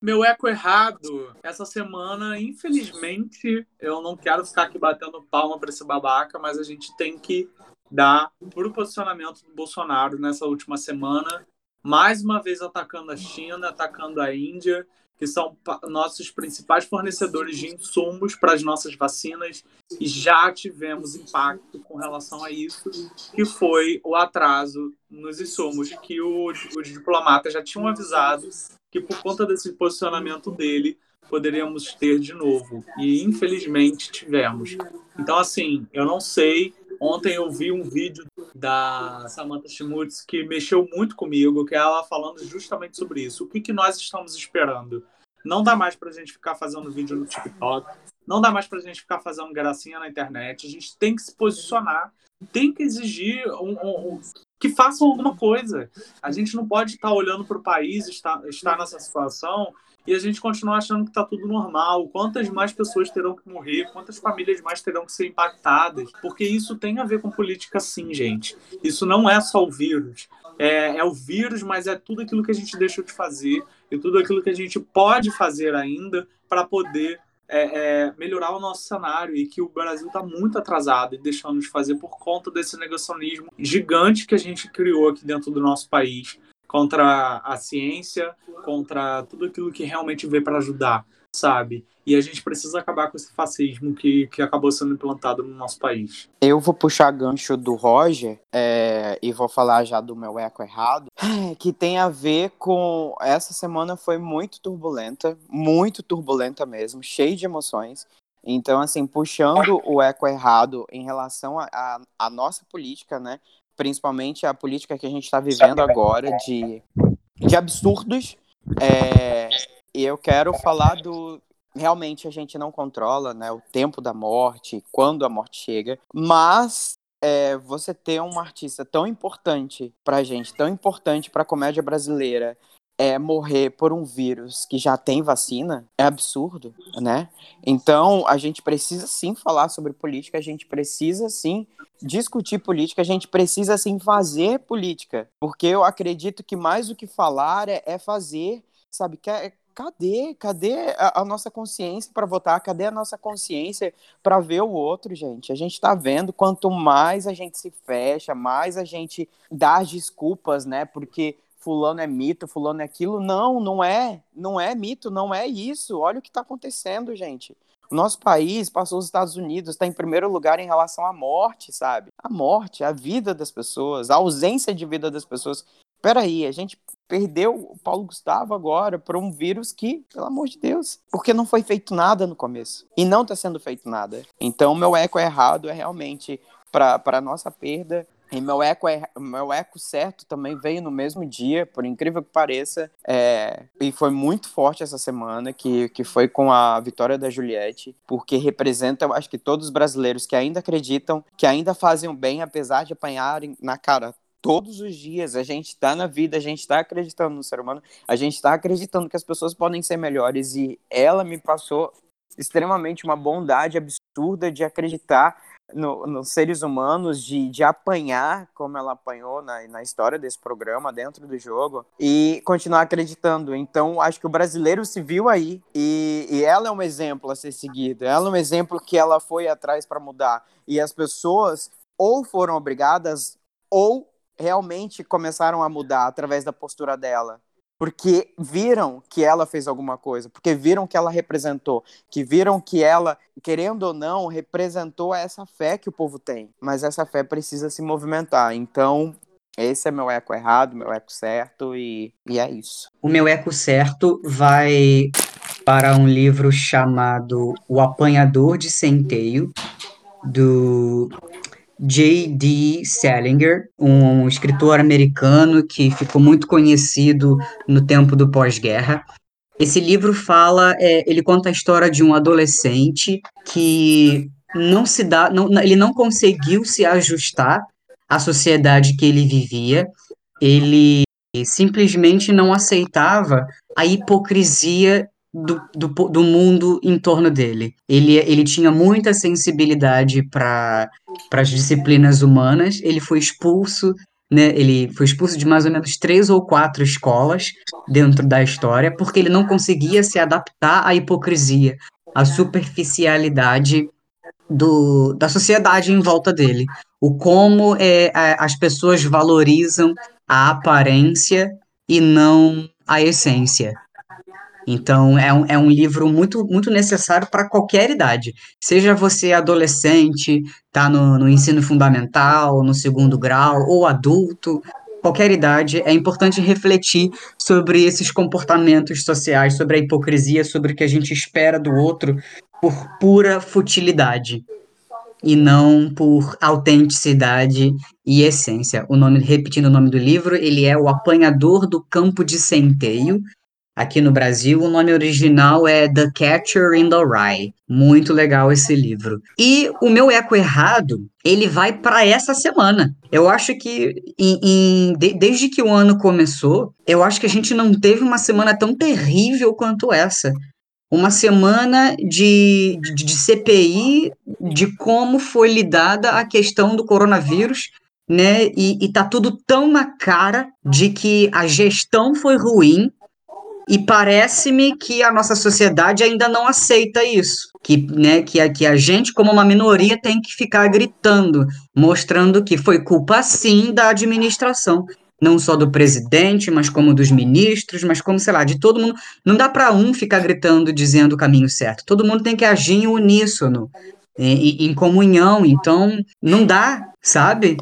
Speaker 1: Meu eco errado, essa semana, infelizmente, eu não quero ficar aqui batendo palma para esse babaca, mas a gente tem que dar pro posicionamento do Bolsonaro nessa última semana, mais uma vez atacando a China, atacando a Índia, que são nossos principais fornecedores de insumos para as nossas vacinas, e já tivemos impacto com relação a isso, que foi o atraso nos insumos, que os, os diplomatas já tinham avisado que por conta desse posicionamento dele, poderíamos ter de novo. E infelizmente tivemos. Então, assim, eu não sei Ontem eu vi um vídeo da Samantha Schmutz que mexeu muito comigo, que é ela falando justamente sobre isso. O que, que nós estamos esperando? Não dá mais para a gente ficar fazendo vídeo no TikTok, não dá mais para a gente ficar fazendo gracinha na internet. A gente tem que se posicionar, tem que exigir um, um, um, que façam alguma coisa. A gente não pode estar olhando para o país, estar, estar nessa situação e a gente continuar achando que está tudo normal. Quantas mais pessoas terão que morrer? Quantas famílias mais terão que ser impactadas? Porque isso tem a ver com política, sim, gente. Isso não é só o vírus. É, é o vírus, mas é tudo aquilo que a gente deixou de fazer e tudo aquilo que a gente pode fazer ainda para poder é, é, melhorar o nosso cenário e que o Brasil está muito atrasado e deixando de fazer por conta desse negacionismo gigante que a gente criou aqui dentro do nosso país contra a ciência, contra tudo aquilo que realmente veio para ajudar, sabe? E a gente precisa acabar com esse fascismo que, que acabou sendo implantado no nosso país.
Speaker 2: Eu vou puxar gancho do Roger é, e vou falar já do meu eco errado, que tem a ver com. Essa semana foi muito turbulenta, muito turbulenta mesmo, cheia de emoções. Então, assim, puxando o eco errado em relação à nossa política, né? principalmente a política que a gente está vivendo agora de, de absurdos. É, e eu quero falar do. Realmente a gente não controla né, o tempo da morte, quando a morte chega, mas é, você ter um artista tão importante pra gente, tão importante pra comédia brasileira, é, morrer por um vírus que já tem vacina é absurdo, né? Então a gente precisa sim falar sobre política, a gente precisa sim discutir política, a gente precisa sim fazer política, porque eu acredito que mais do que falar é, é fazer, sabe? Que é, cadê, cadê a, a nossa consciência para votar? Cadê a nossa consciência para ver o outro, gente? A gente está vendo quanto mais a gente se fecha, mais a gente dá desculpas, né? Porque fulano é mito, fulano é aquilo. Não, não é. Não é mito, não é isso. Olha o que está acontecendo, gente. Nosso país passou os Estados Unidos, está em primeiro lugar em relação à morte, sabe? A morte, a vida das pessoas, a ausência de vida das pessoas. Peraí, a gente perdeu o Paulo Gustavo agora por um vírus que, pelo amor de Deus, porque não foi feito nada no começo. E não está sendo feito nada. Então, meu eco errado é realmente para nossa perda e meu eco, é, meu eco certo também veio no mesmo dia, por incrível que pareça. É, e foi muito forte essa semana, que, que foi com a vitória da Juliette, porque representa, eu acho que todos os brasileiros que ainda acreditam, que ainda fazem o bem, apesar de apanharem na cara todos os dias. A gente está na vida, a gente está acreditando no ser humano, a gente está acreditando que as pessoas podem ser melhores. E ela me passou extremamente uma bondade absurda de acreditar no, nos seres humanos de, de apanhar como ela apanhou na, na história desse programa dentro do jogo e continuar acreditando. Então, acho que o brasileiro se viu aí e, e ela é um exemplo a ser seguido. Ela é um exemplo que ela foi atrás para mudar e as pessoas ou foram obrigadas ou realmente começaram a mudar através da postura dela porque viram que ela fez alguma coisa, porque viram que ela representou, que viram que ela, querendo ou não, representou essa fé que o povo tem. Mas essa fé precisa se movimentar. Então, esse é meu eco errado, meu eco certo, e, e é isso.
Speaker 3: O meu eco certo vai para um livro chamado O Apanhador de Centeio, do J.D. Salinger, um escritor americano que ficou muito conhecido no tempo do pós-guerra. Esse livro fala, é, ele conta a história de um adolescente que não se dá, não, ele não conseguiu se ajustar à sociedade que ele vivia. Ele simplesmente não aceitava a hipocrisia do, do, do mundo em torno dele. Ele, ele tinha muita sensibilidade para as disciplinas humanas, ele foi expulso, né, ele foi expulso de mais ou menos três ou quatro escolas dentro da história, porque ele não conseguia se adaptar à hipocrisia, à superficialidade do, da sociedade em volta dele. O como é, as pessoas valorizam a aparência e não a essência. Então, é um, é um livro muito, muito necessário para qualquer idade. Seja você adolescente, está no, no ensino fundamental, no segundo grau, ou adulto, qualquer idade, é importante refletir sobre esses comportamentos sociais, sobre a hipocrisia, sobre o que a gente espera do outro por pura futilidade e não por autenticidade e essência. O nome, repetindo o nome do livro, ele é O Apanhador do Campo de Centeio, Aqui no Brasil, o nome original é The Catcher in the Rye. Muito legal esse livro. E o meu eco errado, ele vai para essa semana. Eu acho que em, em, de, desde que o ano começou, eu acho que a gente não teve uma semana tão terrível quanto essa. Uma semana de, de, de CPI de como foi lidada a questão do coronavírus né? E, e tá tudo tão na cara de que a gestão foi ruim, e parece-me que a nossa sociedade ainda não aceita isso. Que, né, que, a, que a gente, como uma minoria, tem que ficar gritando, mostrando que foi culpa, sim, da administração. Não só do presidente, mas como dos ministros, mas como, sei lá, de todo mundo. Não dá para um ficar gritando, dizendo o caminho certo. Todo mundo tem que agir em uníssono, em, em comunhão. Então, não dá, sabe?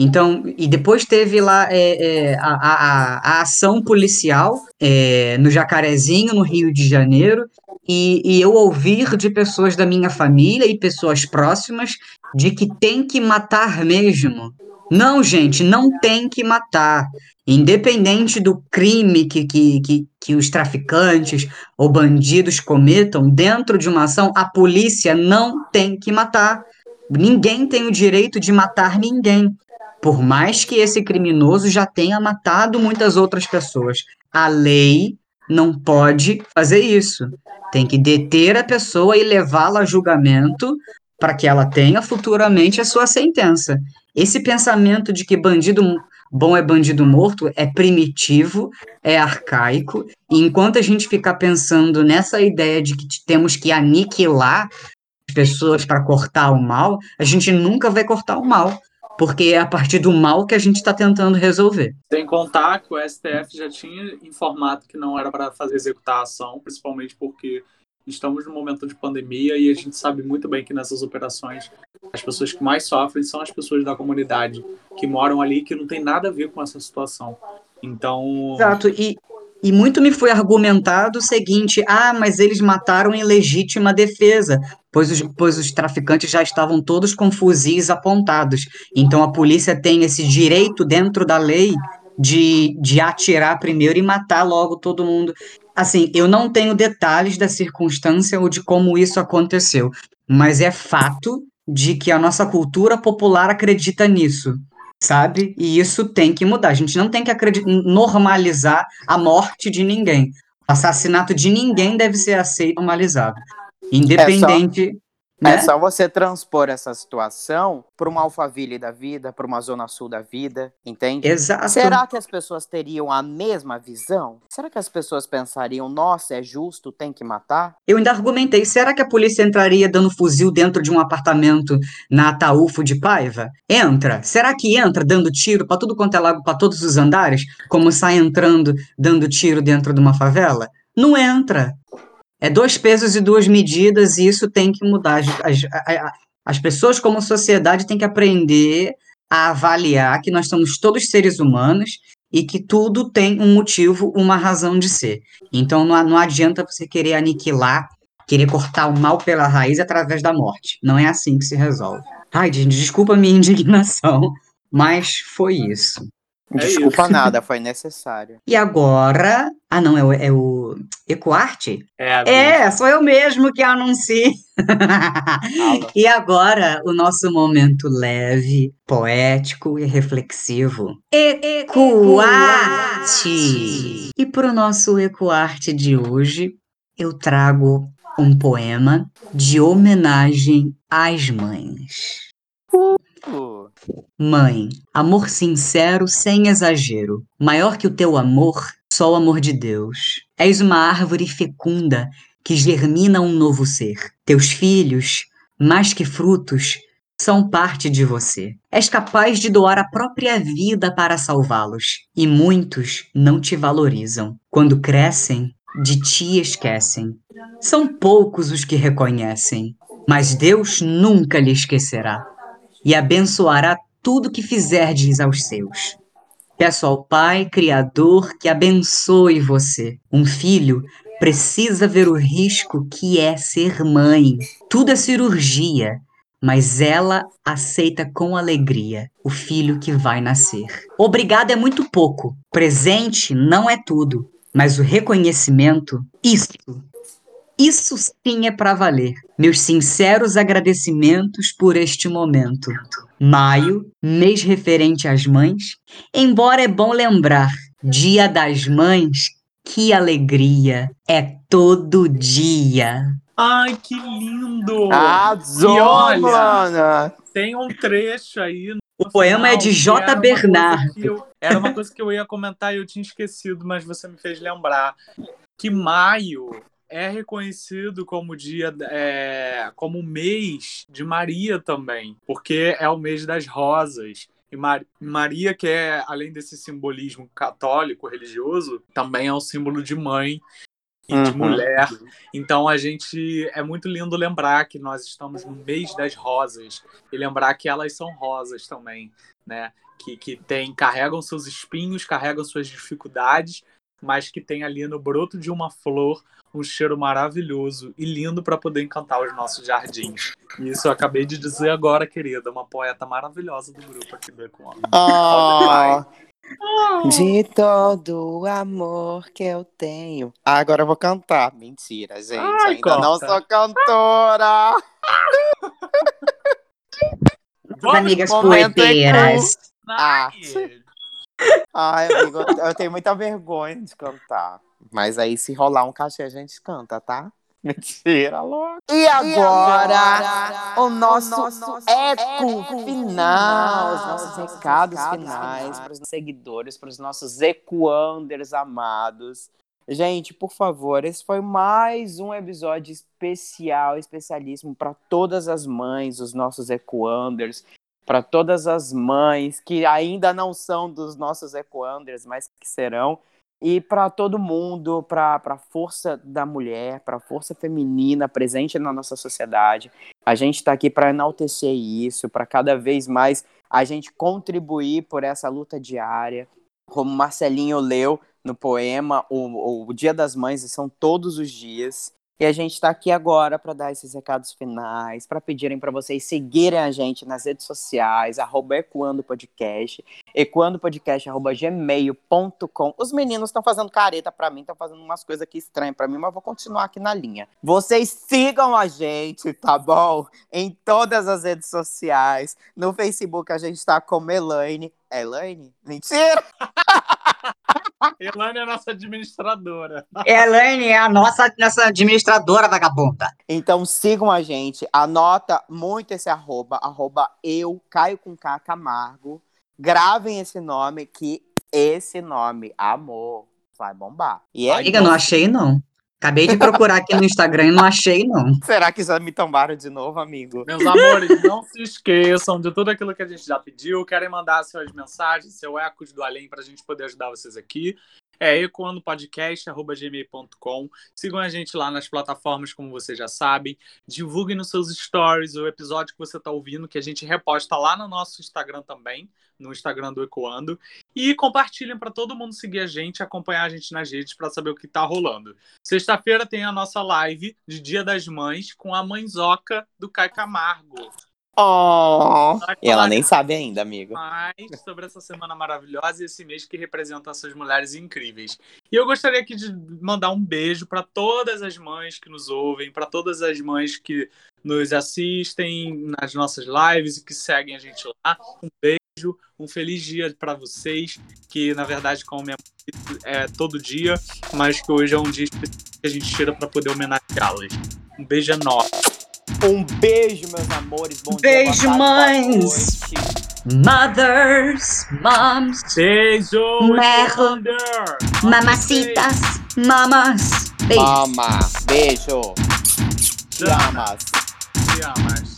Speaker 3: Então, e depois teve lá é, é, a, a, a, ação policial é, no Jacarezinho, no Rio de Janeiro, e, e, eu ouvir de pessoas da minha família e pessoas próximas de que tem que matar mesmo. Não, gente, não tem que matar. Independente do crime que, que, que, que os traficantes ou bandidos cometam, dentro de uma ação, a polícia não tem que matar. Ninguém tem o direito de matar ninguém. Por mais que esse criminoso já tenha matado muitas outras pessoas, a lei não pode fazer isso. Tem que deter a pessoa e levá-la a julgamento para que ela tenha futuramente a sua sentença. Esse pensamento de que bandido bom é bandido morto é primitivo, é arcaico, e enquanto a gente ficar pensando nessa ideia de que temos que aniquilar as pessoas para cortar o mal, a gente nunca vai cortar o mal porque é a partir do mal que a gente está tentando resolver.
Speaker 1: Sem contar que o STF já tinha informado que não era para fazer executar a ação, principalmente porque estamos num momento de pandemia e a gente sabe muito bem que nessas operações as pessoas que mais sofrem são as pessoas da comunidade que moram ali que não tem nada a ver com essa situação. Então.
Speaker 3: Exato, e, e muito me foi argumentado o seguinte: ah, mas eles mataram em legítima defesa, pois os, pois os traficantes já estavam todos com fuzis apontados. Então a polícia tem esse direito dentro da lei de, de atirar primeiro e matar logo todo mundo. Assim, eu não tenho detalhes da circunstância ou de como isso aconteceu, mas é fato de que a nossa cultura popular acredita nisso sabe? E isso tem que mudar. A gente não tem que normalizar a morte de ninguém. O assassinato de ninguém deve ser aceito normalizado. Independente.
Speaker 2: É só... Né? É só você transpor essa situação para uma Alphaville da vida, para uma Zona Sul da vida, entende?
Speaker 3: Exato.
Speaker 2: Será que as pessoas teriam a mesma visão? Será que as pessoas pensariam, nossa, é justo, tem que matar?
Speaker 3: Eu ainda argumentei, será que a polícia entraria dando fuzil dentro de um apartamento na Ataúfo de Paiva? Entra. Será que entra dando tiro para tudo quanto é lago, para todos os andares, como sai entrando dando tiro dentro de uma favela? Não entra. É dois pesos e duas medidas, e isso tem que mudar. As, as, as pessoas, como sociedade, têm que aprender a avaliar que nós somos todos seres humanos e que tudo tem um motivo, uma razão de ser. Então não, não adianta você querer aniquilar, querer cortar o mal pela raiz através da morte. Não é assim que se resolve. Ai, gente, desculpa a minha indignação, mas foi isso.
Speaker 1: É
Speaker 2: Desculpa
Speaker 1: isso.
Speaker 2: nada, foi necessário.
Speaker 3: E agora. Ah, não, é o, é o Ecoarte?
Speaker 1: É,
Speaker 3: É, sou eu mesmo que anuncio.
Speaker 2: Fala.
Speaker 3: e agora, o nosso momento leve, poético e reflexivo. Ecoarte! E para o nosso Ecoarte de hoje, eu trago um poema de homenagem às mães. Mãe, amor sincero sem exagero, maior que o teu amor, só o amor de Deus. És uma árvore fecunda que germina um novo ser. Teus filhos, mais que frutos, são parte de você. És capaz de doar a própria vida para salvá-los, e muitos não te valorizam. Quando crescem, de ti esquecem. São poucos os que reconhecem, mas Deus nunca lhe esquecerá e abençoará tudo que fizerdes aos seus. Peço ao Pai Criador que abençoe você. Um filho precisa ver o risco que é ser mãe. Tudo é cirurgia, mas ela aceita com alegria o filho que vai nascer. Obrigado é muito pouco. Presente não é tudo, mas o reconhecimento, isso isso sim é para valer. Meus sinceros agradecimentos por este momento. Maio, mês referente às mães, embora é bom lembrar, Dia das Mães, que alegria é todo dia.
Speaker 1: Ai, que lindo!
Speaker 2: Arrasou,
Speaker 1: E olha,
Speaker 2: mana!
Speaker 1: Tem um trecho aí. no
Speaker 3: O poema é de
Speaker 1: final
Speaker 3: J.
Speaker 1: era uma coisa
Speaker 3: Bernardo.
Speaker 1: eu- Era uma coisa que eu ia comentar e eu tinha esquecido, mas você me fez lembrar. Que maio é reconhecido como dia, é, como mês de Maria também, porque é o mês das rosas. E Mar- Maria, que é, além desse simbolismo católico, religioso, também é um símbolo de mãe e de
Speaker 2: Uhum.
Speaker 1: mulher. Então a gente é muito lindo lembrar que nós estamos no mês das rosas e lembrar que elas são rosas também, né? Que, que tem, carregam seus espinhos, carregam suas dificuldades, mas que tem ali no broto de uma flor um cheiro maravilhoso e lindo para poder encantar os nossos jardins. E isso eu acabei de dizer agora, querida, uma poeta maravilhosa do grupo aqui do Econo.
Speaker 2: Ah, de todo o amor que eu tenho. Ah, agora eu vou cantar. Mentira, gente.
Speaker 1: Ai,
Speaker 2: Ainda não sou cantora.
Speaker 3: As amigas poeteiras.
Speaker 2: Ah. Ai, amigo, eu- tenho muita vergonha de cantar. Mas aí, se rolar um cachê, a gente canta, tá? Mentira, louco. E agora, o nosso, eco final, os nossos recados finais para os seguidores, para os nossos ecoanders amados. Gente, por favor, esse foi mais um episódio especial, especialíssimo para todas as mães, os nossos ecoanders, para todas as mães que ainda não são dos nossos ecoanders, mas que serão, e para todo mundo, para a força da mulher, para a força feminina presente na nossa sociedade. A gente está aqui para enaltecer isso, para cada vez mais a gente contribuir por essa luta diária. Como Marcelinho leu no poema, o, o Dia das Mães são todos os dias. E a gente está aqui agora para dar esses recados finais, para pedirem para vocês seguirem a gente nas redes sociais, arroba Ecoando Podcast, ecoandopodcast, arroba gmail.com. Os meninos estão fazendo careta para mim, estão fazendo umas coisas aqui estranhas para mim, mas vou continuar aqui na linha. Vocês sigam a gente, tá bom? Em todas as redes sociais. No Facebook a gente está como Elaine. É Elaine? Mentira!
Speaker 1: Elane é a nossa administradora.
Speaker 3: Elaine é a nossa, nossa administradora vagabunda.
Speaker 2: Então sigam a gente, anota muito esse arroba, arroba eu, Caio com K, Camargo. Gravem esse nome, que esse nome, amor, vai bombar. E é
Speaker 3: Amiga, não achei, não. Acabei de procurar aqui no Instagram e não achei, não.
Speaker 2: Será que já me tombaram de novo, amigo?
Speaker 1: Meus amores, não se esqueçam de tudo aquilo que a gente já pediu. Querem mandar suas mensagens, seu ecos do além para a gente poder ajudar vocês aqui. É ecoandopodcast.gmail.com. Sigam a gente lá nas plataformas, como vocês já sabem. Divulguem nos seus stories o episódio que você está ouvindo, que a gente reposta lá no nosso Instagram também, no Instagram do Ecoando. E compartilhem para todo mundo seguir a gente, acompanhar a gente nas redes para saber o que está rolando. Sexta-feira tem a nossa live de Dia das Mães com a mãezoca do Caio Camargo.
Speaker 2: Oh, e ela nem sabe ainda, amigo.
Speaker 1: mais sobre essa semana maravilhosa e esse mês que representa essas mulheres incríveis. E eu gostaria aqui de mandar um beijo para todas as mães que nos ouvem, para todas as mães que nos assistem nas nossas lives e que seguem a gente lá. Um beijo, um feliz dia para vocês, que na verdade, como minha mãe é todo dia, mas que hoje é um dia especial que a gente tira para poder homenageá-las. Um beijo enorme.
Speaker 2: Um beijo, meus amores. Bom
Speaker 3: Beijo,
Speaker 2: dia,
Speaker 3: mães. Mothers, moms,
Speaker 1: Beijo,
Speaker 3: Merro. Mamacitas, mamas. Beijo.
Speaker 2: Mama, beijo. Te amas.
Speaker 1: Te amas.